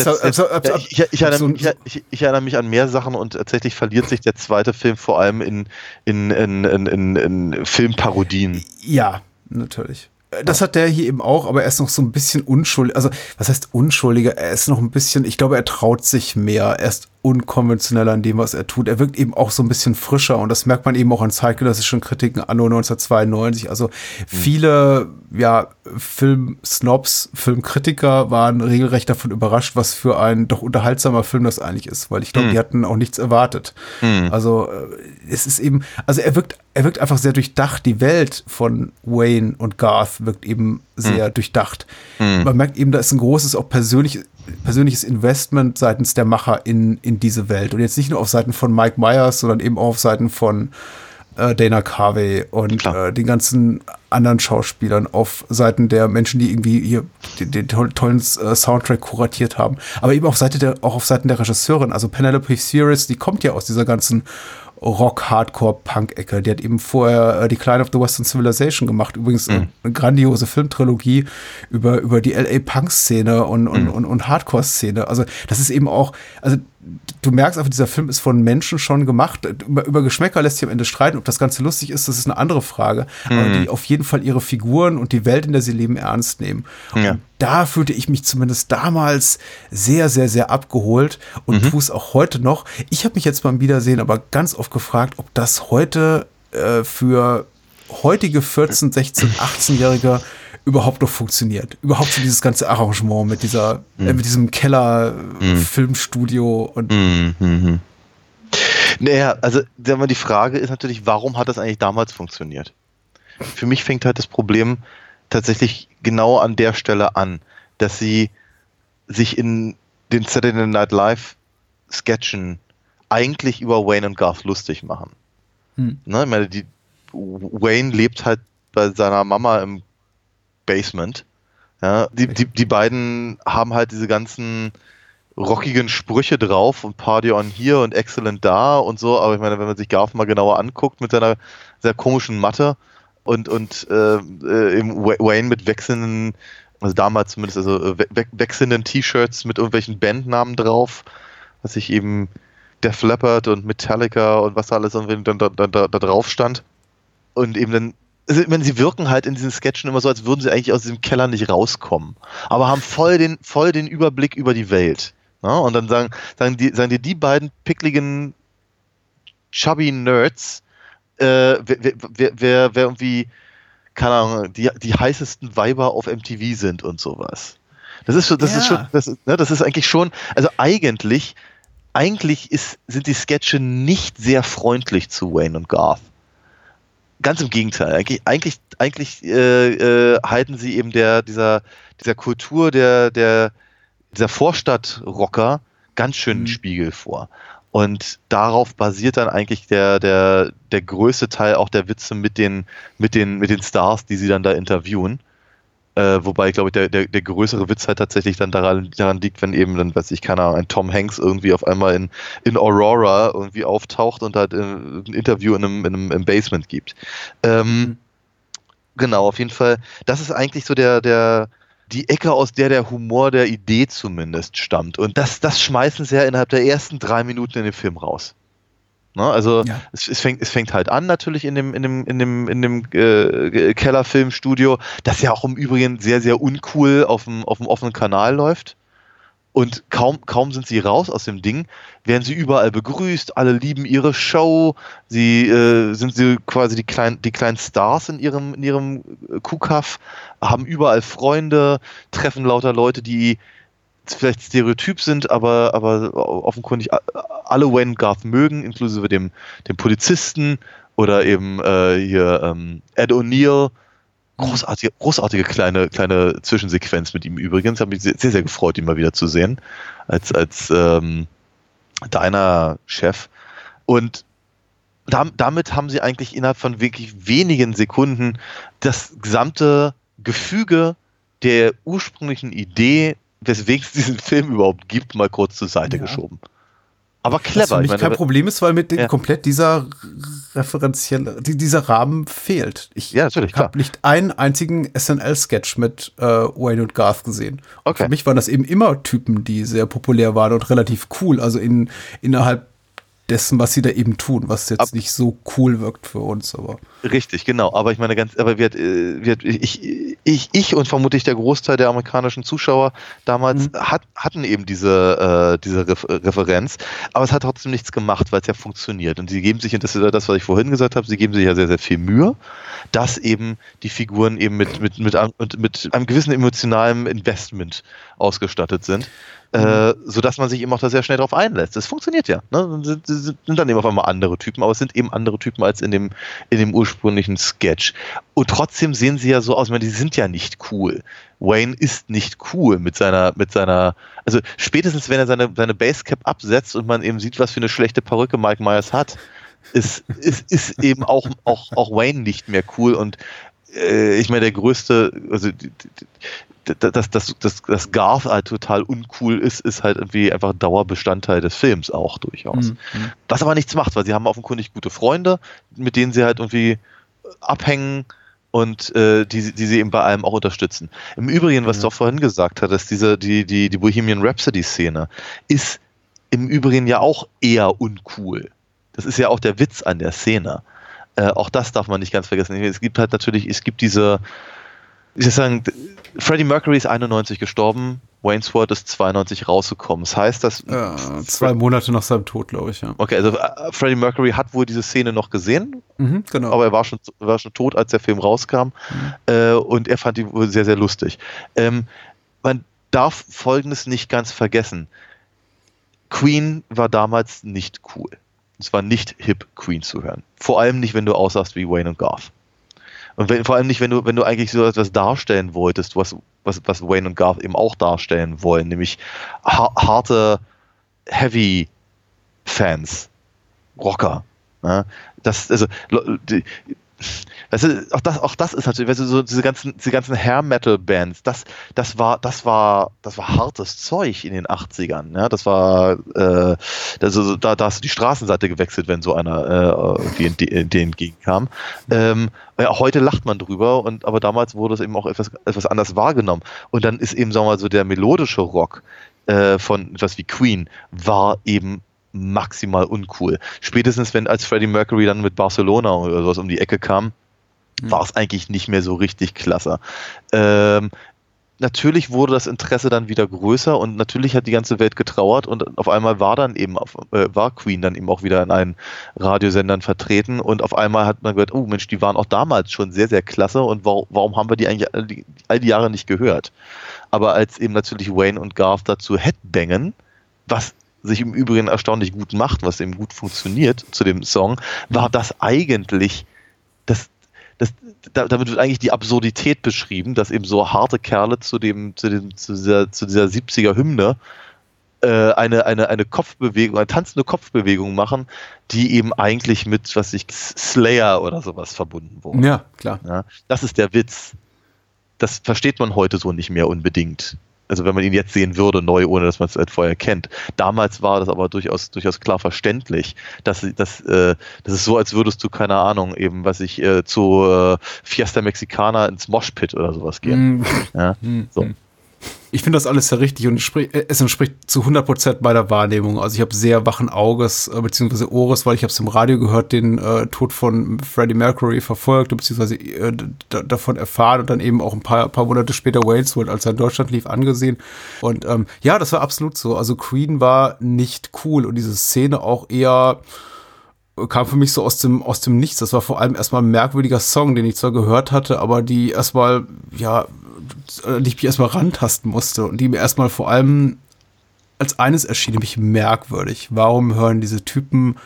ich, erinnere, mich- an mehr Sachen und tatsächlich verliert sich der zweite Film vor allem in, in, in, in, in Filmparodien. Ja, natürlich. Äh, Das hat der hier eben auch, aber er ist noch so ein bisschen unschuldig. Also, was heißt unschuldiger? Er ist noch ein bisschen, ich glaube, er traut sich mehr. Er ist unkonventioneller in dem, was er tut. Er wirkt eben auch so ein bisschen frischer und das merkt man eben auch an zeitgenössischen Kritiken anno 1992. Also viele, ja, Filmsnobs, Filmkritiker waren regelrecht davon überrascht, was für ein doch unterhaltsamer Film das eigentlich ist, weil ich glaube, die hatten auch nichts erwartet. Also, äh, es ist eben, also er wirkt, er wirkt einfach sehr durchdacht. Die Welt von Wayne und Garth wirkt eben sehr durchdacht. Man merkt eben, da ist ein großes, auch persönlich, persönliches Investment seitens der Macher in, in diese Welt. Und jetzt nicht nur auf Seiten von Mike Myers, sondern eben auch auf Seiten von äh, Dana Carvey und äh, den ganzen anderen Schauspielern auf Seiten der Menschen, die irgendwie hier den, den toll- tollen äh, Soundtrack kuratiert haben. Aber eben auf Seite der, auch auf Seiten der Regisseurin. Also Penelope Series, die kommt ja aus dieser ganzen Rock, Hardcore, Punk-Ecke. Die hat eben vorher äh, Decline of the Western Civilization gemacht. Übrigens äh, eine grandiose Filmtrilogie über, über die LA Punk-Szene und, und, und, und Hardcore-Szene. Also das ist eben auch, also du merkst einfach, dieser Film ist von Menschen schon gemacht. Über, über Geschmäcker lässt sich am Ende streiten. Ob das Ganze lustig ist, das ist eine andere Frage. Aber die auf jeden Fall ihre Figuren und die Welt, in der sie leben, ernst nehmen. Ja. Und da fühlte ich mich zumindest damals sehr, sehr, sehr abgeholt und tue es auch heute noch. Ich habe mich jetzt beim Wiedersehen aber ganz oft gefragt, ob das heute äh, für heutige 14, 16, 18-Jährige überhaupt noch funktioniert. Überhaupt so dieses ganze Arrangement mit dieser, äh, mit diesem Keller-Filmstudio und Mhm. Naja, also sagen wir, die Frage ist natürlich, warum hat das eigentlich damals funktioniert? Für mich fängt halt das Problem tatsächlich genau an der Stelle an, dass sie sich in den Saturday Night Live Sketchen eigentlich über Wayne und Garth lustig machen. Hm. Ne, ich meine, die, Wayne lebt halt bei seiner Mama im Basement. Ja, die, die, die beiden haben halt diese ganzen rockigen Sprüche drauf und Party on hier und Excellent da und so, aber ich meine, wenn man sich Garth mal genauer anguckt mit seiner sehr komischen Matte und, und äh, äh, im Wa- Wayne mit wechselnden, also damals zumindest, also äh, we we wechselnden T-Shirts mit irgendwelchen Bandnamen drauf, was ich eben Def Leppard und Metallica und was da alles dann da, da, da, da drauf stand. Und eben dann, also ich meine, sie wirken halt in diesen Sketchen immer so, als würden sie eigentlich aus diesem Keller nicht rauskommen, aber haben voll den, voll den Überblick über die Welt. Ne? Und dann sagen, sagen, die, sagen dir die beiden pickligen chubby Nerds, äh, wer, wer, wer, wer, irgendwie, keine Ahnung, die, die heißesten Weiber auf MTV sind und sowas. Das ist schon, das ist Ja. schon, das, ist- ne, das ist eigentlich schon, also eigentlich, eigentlich ist, sind die Sketche nicht sehr freundlich zu Wayne und Garth. Ganz im Gegenteil. Eigentlich, eigentlich, eigentlich äh, äh, halten sie eben der, dieser, dieser Kultur der, der, dieser Vorstadtrocker ganz schön einen Mhm. Spiegel vor. Und darauf basiert dann eigentlich der, der, der größte Teil auch der Witze mit den, mit den, mit den Stars, die sie dann da interviewen. Äh, wobei, glaube ich, der, der, der größere Witz halt tatsächlich dann daran, daran liegt, wenn eben dann, weiß ich, keine Ahnung, ein Tom Hanks irgendwie auf einmal in, in Aurora irgendwie auftaucht und halt ein Interview in einem, in einem im Basement gibt. Ähm, Genau, auf jeden Fall. Das ist eigentlich so der, der, die Ecke, aus der der Humor der Idee zumindest stammt. Und das, das schmeißen sie ja innerhalb der ersten drei Minuten in dem Film raus. Ne? Also Ja. es, es, fängt, es fängt halt an natürlich in dem, in dem, in dem, in dem äh, Kellerfilmstudio, das ja auch im Übrigen sehr, sehr uncool auf dem, auf dem offenen Kanal läuft. Und kaum, kaum sind sie raus aus dem Ding, werden sie überall begrüßt, alle lieben ihre Show, sie äh, sind sie quasi die kleinen, die kleinen Stars in ihrem, in ihrem äh, Kuhkaff, haben überall Freunde, treffen lauter Leute, die vielleicht stereotyp sind, aber, aber offenkundig alle Wayne Garth mögen, inklusive dem, dem Polizisten oder eben äh, hier ähm, Ed O'Neill. Großartige, großartige kleine, kleine Zwischensequenz mit ihm übrigens. Habe mich sehr, sehr, gefreut, ihn mal wieder zu sehen. Als, als ähm, deiner Chef. Und dam damit haben sie eigentlich innerhalb von wirklich wenigen Sekunden das gesamte Gefüge der ursprünglichen Idee, weswegen es diesen Film überhaupt gibt, mal kurz zur Seite Ja. geschoben. Aber Was clever. für mich ich kein meine, Problem ist, weil mit dem Ja. komplett dieser referenzielle, die- dieser Rahmen fehlt. Ich Ja, habe nicht einen einzigen SNL-Sketch mit äh, Wayne und Garth gesehen. Okay. Für mich waren das eben immer Typen, die sehr populär waren und relativ cool. Also in, innerhalb dessen, was sie da eben tun, was jetzt Ab- nicht so cool wirkt für uns, aber. Richtig, genau. Aber ich meine ganz, aber wird, äh, wird ich, ich, ich und vermutlich der Großteil der amerikanischen Zuschauer damals Mhm. hat, hatten eben diese, äh, diese Ref Referenz. Aber es hat trotzdem nichts gemacht, weil es ja funktioniert. Und sie geben sich, und das ist ja das, was ich vorhin gesagt habe, sie geben sich ja sehr, sehr viel Mühe, dass eben die Figuren eben mit, mit, mit, mit, mit einem gewissen emotionalen Investment ausgestattet sind. Äh, sodass man sich eben auch da sehr schnell drauf einlässt. Das funktioniert ja. Ne? Sind, sind, dann eben auf einmal andere Typen, aber es sind eben andere Typen als in dem, in dem ursprünglichen Sketch. Und trotzdem sehen sie ja so aus, ich meine, die sind ja nicht cool. Wayne ist nicht cool mit seiner, mit seiner, also spätestens wenn er seine, seine Basecap absetzt und man eben sieht, was für eine schlechte Perücke Mike Myers hat, ist, ist, ist eben auch, auch, auch Wayne nicht mehr cool und äh, ich meine, der größte, also dass, dass, dass, dass Garth halt total uncool ist, ist halt irgendwie einfach Dauerbestandteil des Films auch durchaus. Mhm. Was aber nichts macht, weil sie haben offenkundig gute Freunde, mit denen sie halt irgendwie abhängen und äh, die, die sie eben bei allem auch unterstützen. Im Übrigen, was Ja. du auch vorhin gesagt hattest, diese, die, die, die Bohemian Rhapsody-Szene ist im Übrigen ja auch eher uncool. Das ist ja auch der Witz an der Szene. Äh, auch das darf man nicht ganz vergessen. Es gibt halt natürlich, es gibt diese, ich sagen, Freddie Mercury ist 91 gestorben, Wayne's World ist 92 rausgekommen. Das heißt, dass Äh, zwei Monate nach seinem Tod, glaube ich, ja. Okay, also äh, Freddie Mercury hat wohl diese Szene noch gesehen, Mhm, genau. aber er war schon, war schon tot, als der Film rauskam. Äh, und er fand die wohl sehr, sehr lustig. Ähm, man darf Folgendes nicht ganz vergessen. Queen war damals nicht cool. Es war nicht hip, Queen zu hören. Vor allem nicht, wenn du aussahst wie Wayne und Garth. Und wenn, vor allem nicht, wenn du, wenn du eigentlich so etwas darstellen wolltest, was, was, was Wayne und Garth eben auch darstellen wollen, nämlich ha harte, heavy Fans, Rocker. Ne? Das, also, die, weißt du, auch das, auch das ist natürlich, weißt du, so diese ganzen, diese ganzen Hair-Metal-Bands, das, das war, das war, das war hartes Zeug in den 80ern, ja, das war, äh, also, da, da hast du die Straßenseite gewechselt, wenn so einer äh, irgendwie in, die, in dir entgegenkam. Ähm, ja, heute lacht man drüber, und, aber damals wurde es eben auch etwas, etwas anders wahrgenommen. Und dann ist eben, sagen wir mal, so der melodische Rock äh, von etwas wie Queen war eben maximal uncool. Spätestens wenn als Freddie Mercury dann mit Barcelona oder sowas um die Ecke kam, war es eigentlich nicht mehr so richtig klasse. Ähm, natürlich wurde das Interesse dann wieder größer und natürlich hat die ganze Welt getrauert und auf einmal war dann eben auf, äh, war Queen dann eben auch wieder in allen Radiosendern vertreten und auf einmal hat man gehört, oh Mensch, die waren auch damals schon sehr, sehr klasse und warum, warum haben wir die eigentlich all die, all die Jahre nicht gehört? Aber als eben natürlich Wayne und Garth dazu headbangen, was sich im Übrigen erstaunlich gut macht, was eben gut funktioniert zu dem Song, war das eigentlich das, das, da, damit wird eigentlich die Absurdität beschrieben, dass eben so harte Kerle zu dem, zu dem, zu dieser, zu dieser 70er Hymne äh, eine, eine, eine Kopfbewegung, eine tanzende Kopfbewegung machen, die eben eigentlich mit, was ich, Slayer oder sowas verbunden wurde. Ja, klar. Ja, das ist der Witz. Das versteht man heute so nicht mehr unbedingt. Also wenn man ihn jetzt sehen würde, neu, ohne dass man es halt vorher kennt. Damals war das aber durchaus, durchaus klar verständlich. Dass, dass, äh, das ist so, als würdest du, keine Ahnung, eben, was ich, äh, zu äh, Fiesta Mexicana ins Moshpit oder sowas gehen. Mhm. Ja, <laughs> so. Ich finde das alles sehr richtig und äh, es entspricht zu 100% meiner Wahrnehmung. Also ich habe sehr wachen Auges äh, beziehungsweise Ohres, weil ich habe es im Radio gehört, den äh, Tod von Freddie Mercury verfolgt beziehungsweise äh, davon erfahren und dann eben auch ein paar, paar Monate später Wales World, als er in Deutschland lief, angesehen. Und ähm, ja, das war absolut so. Also Queen war nicht cool und diese Szene auch eher kam für mich so aus dem, aus dem Nichts. Das war vor allem erstmal ein merkwürdiger Song, den ich zwar gehört hatte, aber die erstmal, ja, äh, die ich mich erstmal rantasten musste und die mir erstmal vor allem als eines erschien, nämlich merkwürdig. Warum hören diese Typen,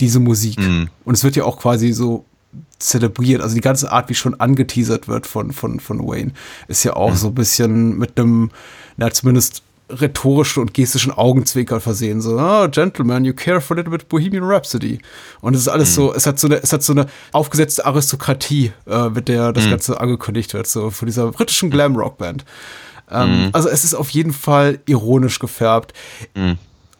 diese Musik. Mhm. Und es wird ja auch quasi so zelebriert. Also die ganze Art, wie schon angeteasert wird von, von, von Wayne, ist ja auch so ein bisschen mit einem, na, zumindest rhetorischen und gestischen Augenzwinkern versehen. So, oh, Gentleman, you care for a little bit Bohemian Rhapsody. Und es ist alles so, es hat so eine, es hat so eine aufgesetzte Aristokratie, äh, mit der das Ganze angekündigt wird, so von dieser britischen Glam-Rock-Band. Ähm, Also es ist auf jeden Fall ironisch gefärbt.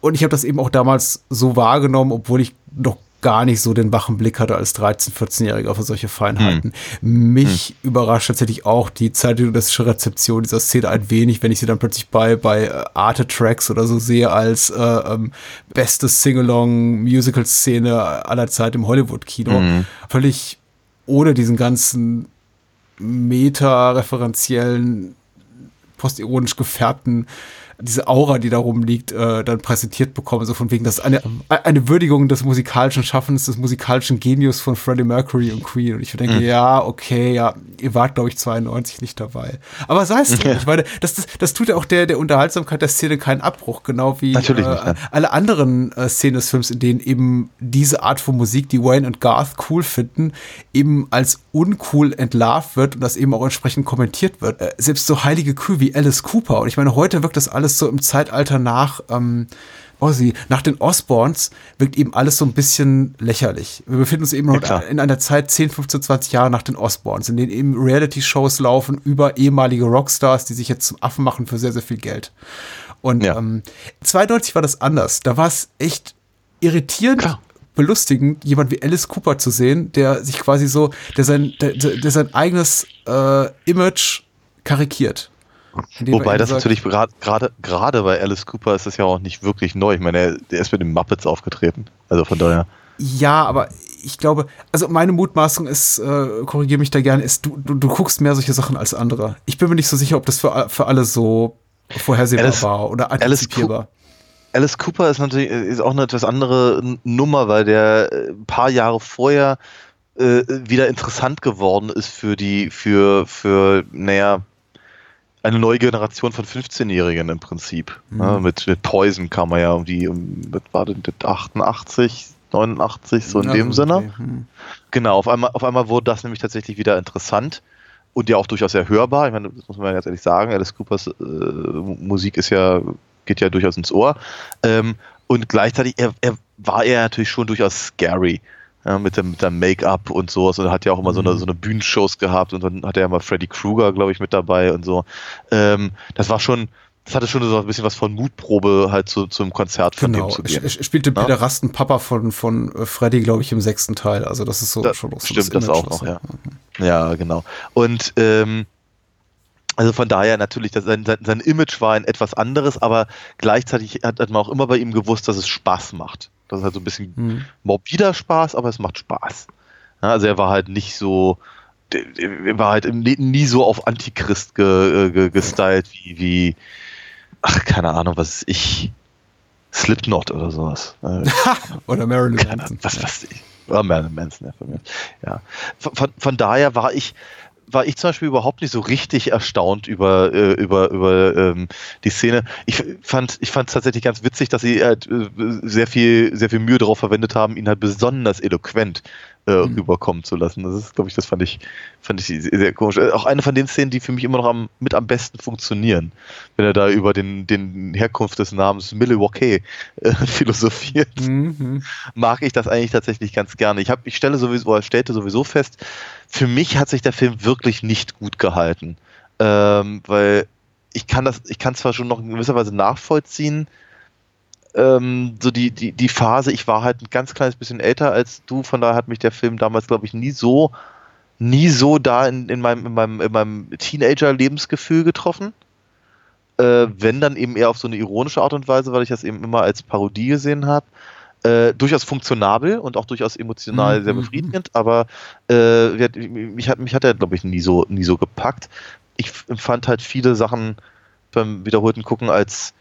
Und ich habe das eben auch damals so wahrgenommen, obwohl ich noch gar nicht so den wachen Blick hatte als 13-, 14-Jähriger für solche Feinheiten. Mich überrascht tatsächlich auch die zeitgenössische Rezeption dieser Szene ein wenig, wenn ich sie dann plötzlich bei, bei äh, Arte-Tracks oder so sehe als äh, ähm, beste Sing-Along-Musical-Szene aller Zeit im Hollywood-Kino. Völlig ohne diesen ganzen meta-referenziellen postironisch gefärbten diese Aura, die da rumliegt, äh, dann präsentiert bekomme, so von wegen, das ist eine, eine Würdigung des musikalischen Schaffens, des musikalischen Genius von Freddie Mercury und Queen. Und ich denke, ja, okay, ja, ihr wart, glaube ich, 92 nicht dabei. Aber sei es drum. Ich meine, das, das, das tut ja auch der, der Unterhaltsamkeit der Szene keinen Abbruch, genau wie äh, nicht, ja. alle anderen äh, Szenen des Films, in denen eben diese Art von Musik, die Wayne und Garth cool finden, eben als uncool entlarvt wird und das eben auch entsprechend kommentiert wird. Äh, selbst so heilige Kühe wie Alice Cooper. Und ich meine, heute wirkt das alles so im Zeitalter nach ähm, Ozzy, nach den Osborns wirkt eben alles so ein bisschen lächerlich. Wir befinden uns eben klar. in einer Zeit 10, 15, 20 Jahre nach den Osborns, in denen eben Reality-Shows laufen über ehemalige Rockstars, die sich jetzt zum Affen machen für sehr, sehr viel Geld. Und Ja. ähm, 92 war das anders. Da war es echt irritierend. Klar. Belustigend, jemand wie Alice Cooper zu sehen, der sich quasi so, der sein, der, der sein eigenes äh, Image karikiert. Er Wobei das sagt, natürlich gerade gerade bei Alice Cooper ist das ja auch nicht wirklich neu. Ich meine, er, der ist mit den Muppets aufgetreten. Also von daher. Ja, aber ich glaube, also meine Mutmaßung ist, äh, korrigiere mich da gerne, ist, du, du, du guckst mehr solche Sachen als andere. Ich bin mir nicht so sicher, ob das für, für alle so vorhersehbar Alice- war oder antizipierbar. Alice Cooper ist natürlich ist auch eine etwas andere Nummer, weil der äh, ein paar Jahre vorher äh, wieder interessant geworden ist für die, für, für, naja, eine neue Generation von 15-Jährigen im Prinzip. Ja, mit, mit Poison kam er ja um die, um, was war denn das, 88, 89, so in Also, dem Sinne. okay, hm. Genau, auf einmal, auf einmal wurde das nämlich tatsächlich wieder interessant und ja auch durchaus sehr hörbar. Ich meine, das muss man ganz ehrlich sagen. Alice Coopers äh, Musik ist ja, geht ja durchaus ins Ohr. Ähm, und gleichzeitig, er, er war er natürlich schon durchaus scary. Ja, mit dem, dem Make-up und sowas und hat ja auch immer so, eine, so eine Bühnenshows gehabt und dann hat er ja mal Freddy Krueger, glaube ich, mit dabei und so. Ähm, das war schon, das hatte schon so ein bisschen was von Mutprobe halt zu, zum Konzert von Genau, dem zu gehen. ich spielte Ja. Peter Rasten Papa von, von äh, Freddy, glaube ich, im sechsten Teil. Also das ist so Da- schon so stimmt, das Image, auch noch, er- ja. Ja, genau. Und ähm, also von daher natürlich, das, sein, sein, Image war ein etwas anderes, aber gleichzeitig hat, hat man auch immer bei ihm gewusst, dass es Spaß macht. Das ist halt so ein bisschen Mhm. morbider Spaß, aber es macht Spaß. Ja, also er war halt nicht so, er war halt nie, nie so auf Antichrist ge, ge, gestylt wie, wie, ach, keine Ahnung, was ist ich, Slipknot oder sowas. Äh, <laughs> Oder Marilyn keine Manson. Ahnung, was weiß ich. Ja, Marilyn Manson, ja, von mir. Ja. Von, von, von daher war ich, war ich zum Beispiel überhaupt nicht so richtig erstaunt über, äh, über, über ähm, die Szene. Ich fand, ich fand es tatsächlich ganz witzig, dass sie halt, äh, sehr viel, sehr viel Mühe darauf verwendet haben, ihn halt besonders eloquent äh, rüberkommen zu lassen. Das ist, glaube ich, das fand ich, fand ich sehr, sehr komisch. Äh, Auch eine von den Szenen, die für mich immer noch am, mit am besten funktionieren, wenn er da über den, den Herkunft des Namens Milwaukee äh, <laughs> philosophiert Mhm. mag ich das eigentlich tatsächlich ganz gerne. Ich, hab, ich stelle sowieso, oder stellte sowieso fest, für mich hat sich der Film wirklich nicht gut gehalten. Ähm, weil ich kann das, ich kann zwar schon noch in gewisser Weise nachvollziehen, ähm, so die, die, die Phase, ich war halt ein ganz kleines bisschen älter als du, von daher hat mich der Film damals, glaube ich, nie so, nie so da in, in meinem, in meinem, in meinem Teenager-Lebensgefühl getroffen. Äh, wenn dann eben eher auf so eine ironische Art und Weise, weil ich das eben immer als Parodie gesehen habe. Äh, durchaus funktionabel und auch durchaus emotional Mhm, sehr mhm, befriedigend, aber äh, mich hat, mich hat er, glaube ich, nie so, nie so gepackt. Ich empfand halt viele Sachen beim wiederholten Gucken als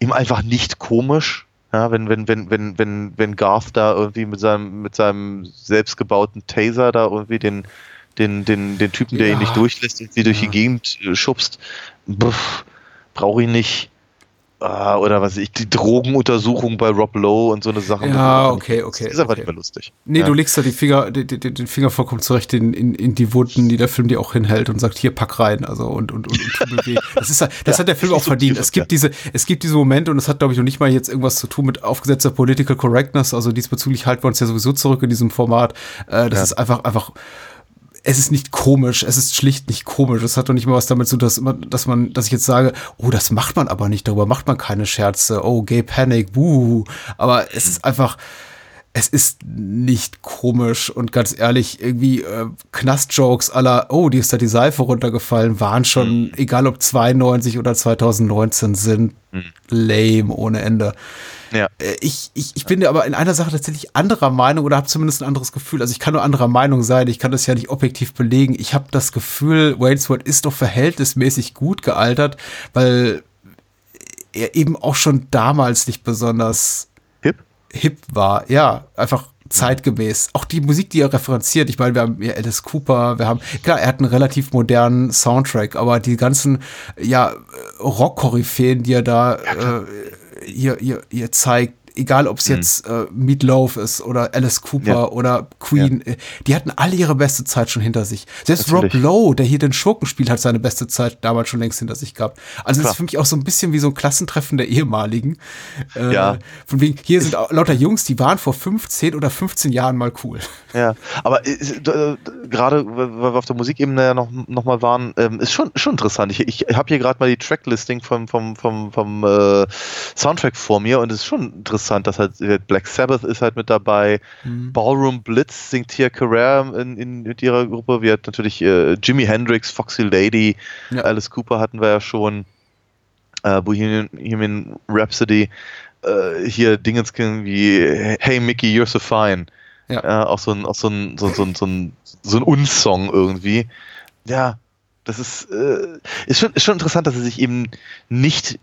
ihm einfach nicht komisch. Ja, wenn, wenn, wenn, wenn, wenn, wenn Garth da irgendwie mit seinem, mit seinem selbstgebauten Taser da irgendwie den, den, den, den Typen, der ihn Ja. nicht durchlässt, irgendwie durch Ja. die Gegend äh, schubst, brauche ich nicht. Ah, oder was weiß ich, die Drogenuntersuchung bei Rob Lowe und so eine Sache. Ja, okay, okay. Das ist einfach okay. nicht mehr lustig. Nee, ja. du legst da die Finger, die, den Finger vollkommen zurecht in, in, in die Wunden, die der Film dir auch hinhält und sagt, hier pack rein, also und und und, und weh. Das ist <laughs> das Ja, hat der Film auch so verdient. tief, Es gibt diese es gibt diese Momente und es hat glaube ich noch nicht mal jetzt irgendwas zu tun mit aufgesetzter Political Correctness, also diesbezüglich halten wir uns ja sowieso zurück in diesem Format. Äh, das Ja. ist einfach einfach es ist nicht komisch, es ist schlicht nicht komisch. Es hat doch nicht mal was damit zu tun, dass, immer- dass man, dass ich jetzt sage, oh, das macht man aber nicht, darüber macht man keine Scherze, oh, Gay Panic, buh. Aber es ist einfach, es ist nicht komisch und ganz ehrlich, irgendwie äh, Knastjokes aller, oh, die ist da die Seife runtergefallen, waren schon, egal ob 92 oder 2019 sind, lame ohne Ende. Ja. Äh, Ich, ich, ich bin ja aber in einer Sache tatsächlich anderer Meinung oder habe zumindest ein anderes Gefühl. Also ich kann nur anderer Meinung sein, ich kann das ja nicht objektiv belegen. Ich habe das Gefühl, Wayne's World ist doch verhältnismäßig gut gealtert, weil er eben auch schon damals nicht besonders Hip? war. Ja, einfach zeitgemäß. Auch die Musik, die er referenziert. Ich meine, wir haben ja Alice Cooper, wir haben, klar, er hat einen relativ modernen Soundtrack, aber die ganzen, ja, Rock-Koryphäen, die er da äh, hier, hier, hier zeigt, egal ob es jetzt äh, Meatloaf ist oder Alice Cooper Ja. oder Queen, äh, die hatten alle ihre beste Zeit schon hinter sich. Selbst Rob Natürlich. Lowe, der hier den Schurken spielt, hat seine beste Zeit damals schon längst hinter sich gehabt. Also Klar. ist für mich auch so ein bisschen wie so ein Klassentreffen der ehemaligen. Äh, Ja. Von wegen, hier sind lauter Jungs, die waren vor 15 oder 15 Jahren mal cool. Ja, aber ist- äh, gerade, weil wir auf der Musikebene ja noch, noch mal waren, ähm, ist schon, schon interessant. Ich, ich habe hier gerade mal die Tracklisting vom, vom, vom, vom äh, Soundtrack vor mir und es ist schon interessant, dass halt Black Sabbath ist halt mit dabei, Ballroom Blitz singt hier Carrere in, in, mit ihrer Gruppe, wir hatten natürlich äh, Jimi Hendrix, Foxy Lady, Ja. Alice Cooper hatten wir ja schon, äh, Bohemian, Bohemian Rhapsody, äh, hier Dingenskin wie Hey Mickey, you're so fine. Ja. Ja, auch so ein, auch so ein, so, so, so ein, so ein Unsong irgendwie. Ja, das ist, äh, ist, schon, ist schon interessant, dass sie sich eben nicht,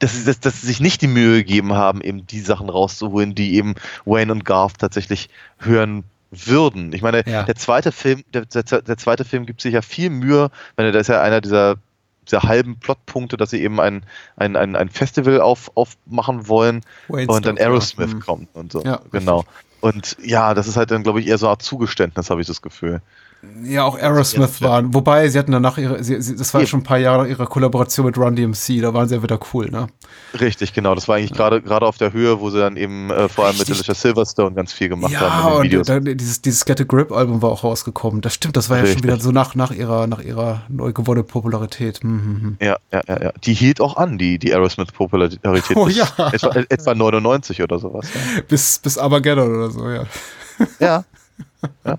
dass sie, dass, dass sie sich nicht die Mühe gegeben haben, eben die Sachen rauszuholen, die eben Wayne und Garth tatsächlich hören würden. Ich meine, Ja. der zweite Film, der, der, der zweite Film gibt sich ja viel Mühe, ich meine, da ist ja einer dieser, dieser halben Plotpunkte, dass sie eben ein, ein, ein, ein Festival auf, aufmachen wollen Wayne's und dann Stuff, ja. Aerosmith Hm. kommt und so. Ja, genau. Und ja, das ist halt dann, glaube ich, eher so eine Art Zugeständnis, habe ich das Gefühl. Ja, auch Aerosmith Ja. waren. Wobei, sie hatten danach ihre, sie, sie, das war ja schon ein paar Jahre ihre Kollaboration mit Run DMC, da waren sie ja wieder cool, ne? Richtig, genau. Das war eigentlich gerade gerade auf der Höhe, wo sie dann eben äh, vor allem mit Richtig. Alicia Silverstone ganz viel gemacht Ja, haben den und Videos. dann, dieses, dieses Get a Grip Album war auch rausgekommen. Das stimmt, das war ja schon Richtig. wieder so nach, nach ihrer, nach ihrer neu gewonnenen Popularität. Hm, hm, hm. Ja, ja, ja, ja. Die hielt auch an, die, die Aerosmith-Popularität. Oh ja. Etwa, etwa 99 oder sowas. Bis, bis Armageddon oder so, ja. Ja. <laughs> ja.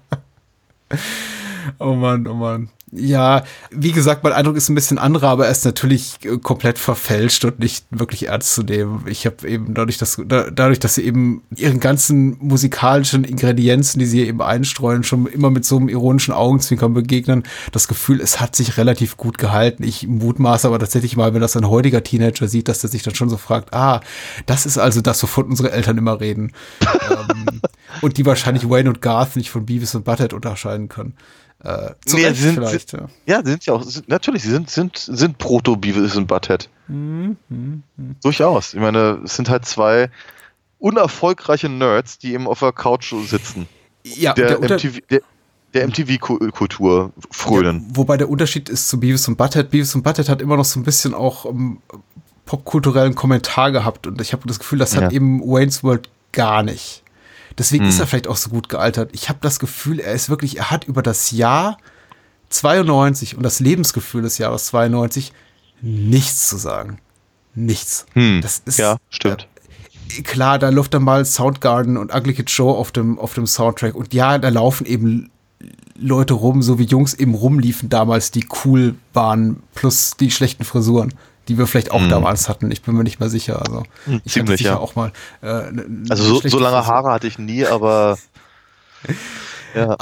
Oh Mann, oh Mann. Ja, wie gesagt, mein Eindruck ist ein bisschen anderer, aber er ist natürlich äh, komplett verfälscht und nicht wirklich ernst zu nehmen. Ich habe eben dadurch, dass, da, dadurch, dass sie eben ihren ganzen musikalischen Ingredienzen, die sie hier eben einstreuen, schon immer mit so einem ironischen Augenzwinkern begegnen, das Gefühl, es hat sich relativ gut gehalten. Ich mutmaße aber tatsächlich mal, wenn das ein heutiger Teenager sieht, dass der sich dann schon so fragt, ah, das ist also das, wovon unsere Eltern immer reden. <laughs> ähm, und die wahrscheinlich Wayne und Garth nicht von Beavis und Butthead unterscheiden können. Äh, zu Nee, sind- vielleicht, ja. Ja, sind ja auch, sind, natürlich, sie sind, sind, sind Proto-Beavis und Butthead. Durchaus. Ich meine, es sind halt zwei unerfolgreiche Nerds, die eben auf der Couch sitzen. Ja, Der, der MTV, der, der MTV-Kultur frönen. Ja, wobei der Unterschied ist zu Beavis und Butthead. Beavis und Butthead hat immer noch so ein bisschen auch ähm, popkulturellen Kommentar gehabt und ich habe das Gefühl, das hat Ja. eben Wayne's World gar nicht. Deswegen Hm. ist er vielleicht auch so gut gealtert. Ich habe das Gefühl, er ist wirklich, er hat über das Jahr 92 und das Lebensgefühl des Jahres 92 nichts zu sagen. Nichts. Hm. Das ist, ja, stimmt. klar, da läuft dann mal Soundgarden und Ugly Kid Joe auf dem, auf dem Soundtrack. Und ja, da laufen eben Leute rum, so wie Jungs eben rumliefen damals, die cool waren, plus die schlechten Frisuren, die wir vielleicht auch Mhm. damals hatten. Ich bin mir nicht mehr sicher. Also, ich hatte ziemlich, sicher ja. auch mal. Äh, ne- ne Also so, schlechte so lange. Haare hatte ich nie, aber <laughs> ja.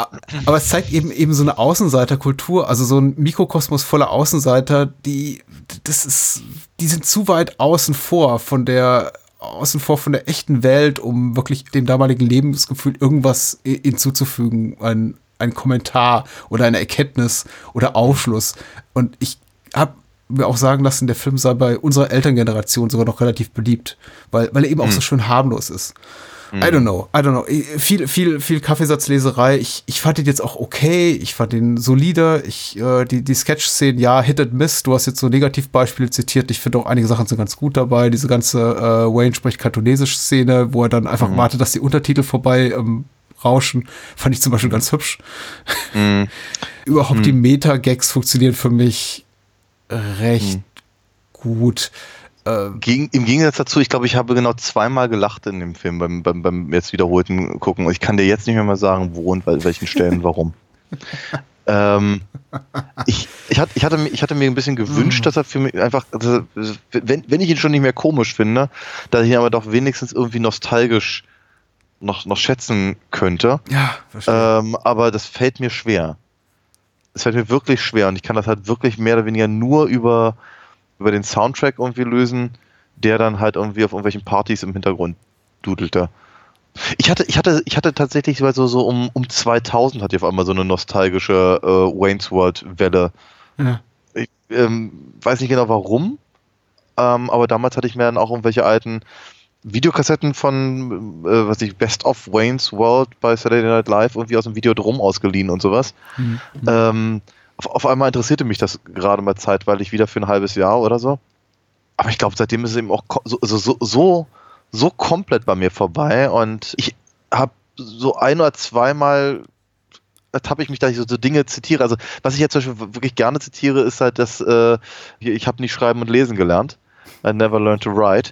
Aber es zeigt eben eben so eine Außenseiterkultur, also so ein Mikrokosmos voller Außenseiter, die das ist, die sind zu weit außen vor von der außen vor von der echten Welt, um wirklich dem damaligen Lebensgefühl irgendwas hinzuzufügen, ein ein Kommentar oder eine Erkenntnis oder Aufschluss. Und ich habe mir auch sagen lassen, der Film sei bei unserer Elterngeneration sogar noch relativ beliebt, weil, weil er eben auch so schön harmlos ist. I don't know, I don't know. Viel, viel, viel Kaffeesatzleserei. Ich, ich fand ihn jetzt auch okay. Ich fand ihn solide. Ich, äh, die, die Sketch-Szenen, ja, Hit and Miss. Du hast jetzt so Negativbeispiele zitiert. Ich finde auch einige Sachen sind ganz gut dabei. Diese ganze äh, Wayne spricht kantonesisch Szene, wo er dann einfach wartet, dass die Untertitel vorbei ähm, rauschen, fand ich zum Beispiel ganz hübsch. <laughs> Überhaupt die Meta-Gags funktionieren für mich recht gut. Äh, Gegen, Im Gegensatz dazu, ich glaube, ich habe genau zweimal gelacht in dem Film beim, beim, beim jetzt wiederholten Gucken. Und ich kann dir jetzt nicht mehr mal sagen, wo und bei welchen Stellen <laughs> warum. ähm, ich, ich, hatte, ich, hatte, mir- ich hatte mir ein bisschen gewünscht, dass er für mich einfach, also, wenn, wenn ich ihn schon nicht mehr komisch finde, dass ich ihn aber doch wenigstens irgendwie nostalgisch noch, noch schätzen könnte. ja, verstehe. Ähm, aber das fällt mir schwer. Es fällt mir wirklich schwer und ich kann das halt wirklich mehr oder weniger nur über, über den Soundtrack irgendwie lösen, der dann halt irgendwie auf irgendwelchen Partys im Hintergrund dudelte. Ich hatte, ich hatte, ich hatte tatsächlich so, so um, um 2000 hatte ich auf einmal so eine nostalgische äh, Wayne's World Welle. ja. Ich ähm, weiß nicht genau warum, ähm, aber damals hatte ich mir dann auch irgendwelche alten Videokassetten von, äh, was ich, Best of Wayne's World bei Saturday Night Live irgendwie aus dem Videodrom ausgeliehen und sowas. Mhm. Ähm, auf, auf einmal interessierte mich das gerade mal zeitweilig wieder für ein halbes Jahr oder so. Aber ich glaube, seitdem ist es eben auch so, so, so, so, so komplett bei mir vorbei und ich habe so ein oder zweimal habe ich mich, dass ich so, so Dinge zitiere. Also was ich jetzt zum Beispiel wirklich gerne zitiere, ist halt das, äh, ich habe nicht schreiben und lesen gelernt. I never learned to write.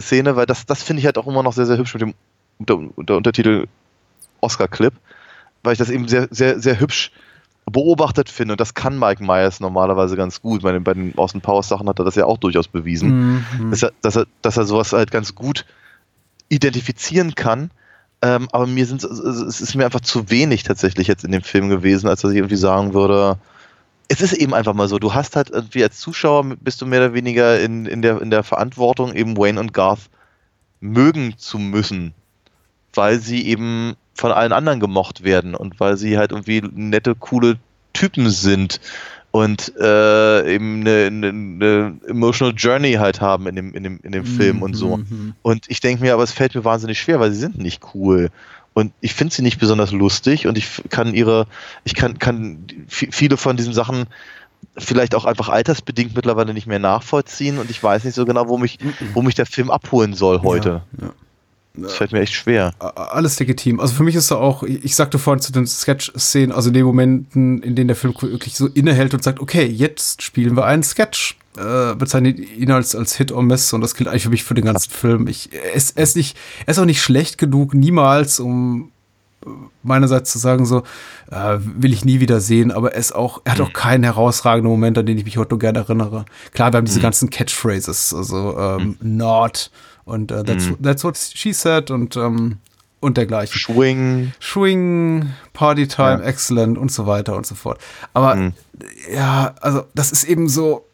Szene, weil das, das finde ich halt auch immer noch sehr, sehr hübsch mit dem unter, unter Untertitel Oscar-Clip, weil ich das eben sehr, sehr, sehr hübsch beobachtet finde und das kann Mike Myers normalerweise ganz gut. Bei den, bei den Austin Powers Sachen hat er das ja auch durchaus bewiesen, Mhm. dass, er, dass, er, dass er sowas halt ganz gut identifizieren kann. Ähm, aber mir sind es ist mir einfach zu wenig tatsächlich jetzt in dem Film gewesen, als dass ich irgendwie sagen würde, es ist eben einfach mal so, du hast halt irgendwie als Zuschauer bist du mehr oder weniger in, in, der, in der Verantwortung, eben Wayne und Garth mögen zu müssen, weil sie eben von allen anderen gemocht werden und weil sie halt irgendwie nette, coole Typen sind und äh, eben eine, eine, eine emotional Journey halt haben in dem, in dem, in dem Film und so. Mhm. Und ich denke mir, aber es fällt mir wahnsinnig schwer, weil sie sind nicht cool. Und ich finde sie nicht besonders lustig und ich kann ihre, ich kann, kann vi- viele von diesen Sachen vielleicht auch einfach altersbedingt mittlerweile nicht mehr nachvollziehen und ich weiß nicht so genau, wo mich, wo mich der Film abholen soll heute. Ja, Das fällt mir echt schwer. alles legitim. Also für mich ist da auch, ich ich sagte vorhin zu den Sketch-Szenen, also in den Momenten, in denen der Film wirklich so innehält und sagt, okay, jetzt spielen wir einen Sketch. Äh, bezeichnet ihn als, als Hit or Miss und das gilt eigentlich für mich für den ganzen Film. Ich, er, ist, er, ist nicht, er ist auch nicht schlecht genug, niemals, um äh, meinerseits zu sagen, so, äh, will ich nie wieder sehen, aber er ist auch, er hat auch keinen herausragenden Moment, an den ich mich heute nur gerne erinnere. Klar, wir haben diese ganzen Catchphrases, also ähm, not und äh, that's, that's what she said und, ähm, und dergleichen. Schwing. Swing, Partytime, Ja. excellent und so weiter und so fort. Aber Mhm. ja, also das ist eben so,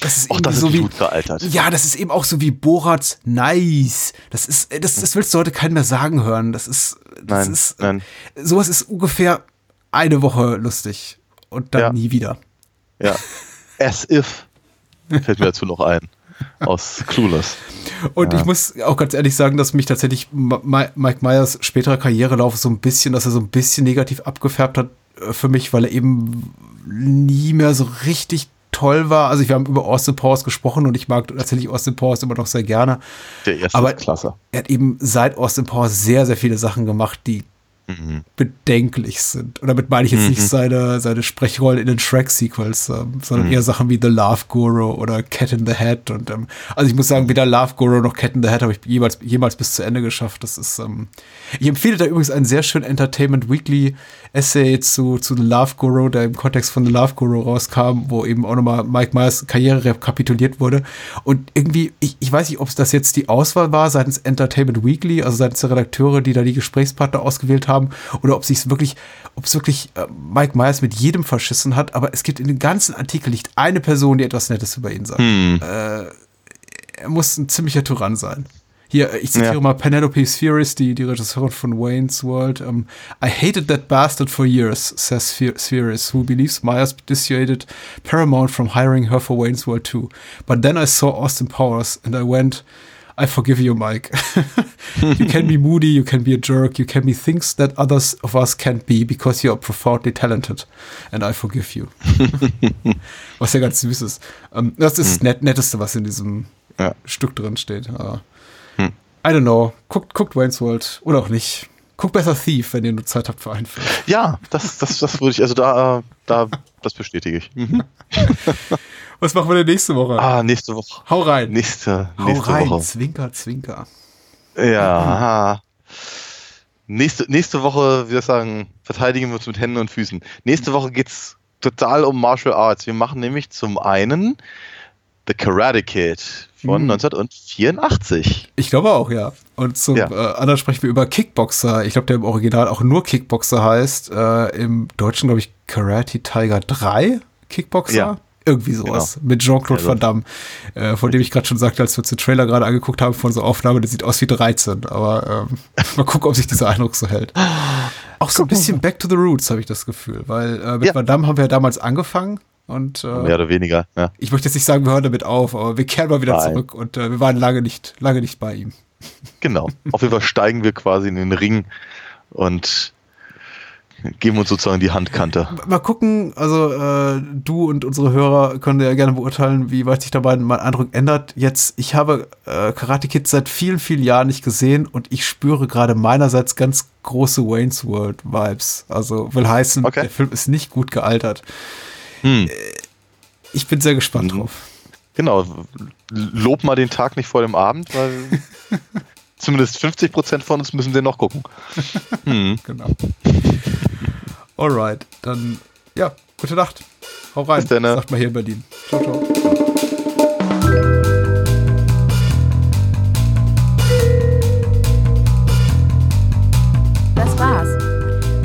das ist Auch irgendwie das so ist wie, gut gealtert. ja, das ist eben auch so wie Borat nice. Das ist, äh, das, das willst du heute keinen mehr sagen hören. Das ist, das Nein, ist, nein. sowas ist ungefähr eine Woche lustig und dann Ja. nie wieder. Ja. As if. Fällt mir dazu noch ein. Aus Clueless. Und ich muss auch ganz ehrlich sagen, dass mich tatsächlich Mike Myers späterer Karrierelauf so ein bisschen, dass er so ein bisschen negativ abgefärbt hat äh, für mich, weil er eben nie mehr so richtig toll war. Also wir haben über Austin Powers gesprochen und ich mag tatsächlich Austin Powers immer noch sehr gerne. Der erste Aber klasse. er hat eben seit Austin Powers sehr, sehr viele Sachen gemacht, die bedenklich sind. Und damit meine ich jetzt nicht seine, seine Sprechrollen in den Shrek-Sequels, ähm, sondern eher Sachen wie The Love Guru oder Cat in the Hat. Und ähm, also ich muss sagen, weder Love Guru noch Cat in the Hat habe ich jemals, jemals bis zu Ende geschafft. Das ist, ähm, ich empfehle da übrigens einen sehr schönen Entertainment Weekly Essay zu, zu The Love Guru, der im Kontext von The Love Guru rauskam, wo eben auch nochmal Mike Myers Karriere rekapituliert wurde. Und irgendwie, ich, ich weiß nicht, ob es das jetzt die Auswahl war seitens Entertainment Weekly, also seitens der Redakteure, die da die Gesprächspartner ausgewählt haben, oder ob sich wirklich, ob es wirklich äh, Mike Myers mit jedem verschissen hat, aber es gibt in dem ganzen Artikel nicht eine Person, die etwas Nettes über ihn sagt. Äh, er muss ein ziemlicher Tyrann sein. Hier, ich zitiere Ja. mal Penelope Spheris, die, die Regisseurin von Wayne's World. Um, I hated that bastard for years, says Spher- Spheris, who believes Myers dissuaded Paramount from hiring her for Wayne's World 2. But then I saw Austin Powers and I went, I forgive you, Mike. <laughs> you can be moody, you can be a jerk, you can be things that others of us can't be because you are profoundly talented. And I forgive you. <laughs> was ja ganz süß ist. Ähm, das ist das Net Netteste, was in diesem Ja. Stück drin steht. Aber I don't know. Guckt, guckt Wayne's World oder auch nicht. Guckt besser Thief, wenn ihr nur Zeit habt für einen Film. Ja, das, das, das würde ich, also da, da, das bestätige ich. Mhm. Was machen wir denn nächste Woche? Ah, nächste Woche. Hau rein. Nächste, Hau nächste rein. Woche. Zwinker, zwinker. Ja. Nächste, nächste Woche, wie soll ich sagen, verteidigen wir uns mit Händen und Füßen. Nächste Woche geht's total um Martial Arts. Wir machen nämlich zum einen The Karate Kid von Mhm. 1984. Ich glaube auch, ja. Und zum Ja. äh, anderen sprechen wir über Kickboxer. Ich glaube, der im Original auch nur Kickboxer heißt. Äh, Im Deutschen, glaube ich, Karate Tiger 3 Kickboxer. Ja. Irgendwie sowas. Mit Jean-Claude Also- Van Damme. Äh, von dem ich gerade schon sagte, als wir uns den Trailer gerade angeguckt haben von so Aufnahme, der sieht aus wie 13. Aber ähm, <laughs> mal gucken, ob sich dieser Eindruck so hält. Auch so ein bisschen Back to the Roots, habe ich das Gefühl. Weil äh, mit Ja. Van Damme haben wir ja damals angefangen. Und äh, Mehr oder weniger. Ja. ich möchte jetzt nicht sagen, wir hören damit auf, aber wir kehren mal wieder Nein. zurück. Und äh, wir waren lange nicht, lange nicht bei ihm. Genau. Auf jeden Fall <laughs> steigen wir quasi in den Ring und geben uns sozusagen die Handkante. Mal gucken, also äh, du und unsere Hörer können ja gerne beurteilen, wie weit sich dabei mein Eindruck ändert. Jetzt, ich habe äh, Karate Kid seit vielen, vielen Jahren nicht gesehen und ich spüre gerade meinerseits ganz große Wayne's World Vibes. Also will heißen, Okay. der Film ist nicht gut gealtert. Hm. Ich bin sehr gespannt drauf. Genau. Lob mal den Tag nicht vor dem Abend, weil <laughs> zumindest 50 Prozent von uns müssen den noch gucken. <laughs> Hm. Genau. Alright, dann ja, gute Nacht. Hau rein, Bis dann, ne? sagt mal hier in Berlin. Ciao, ciao.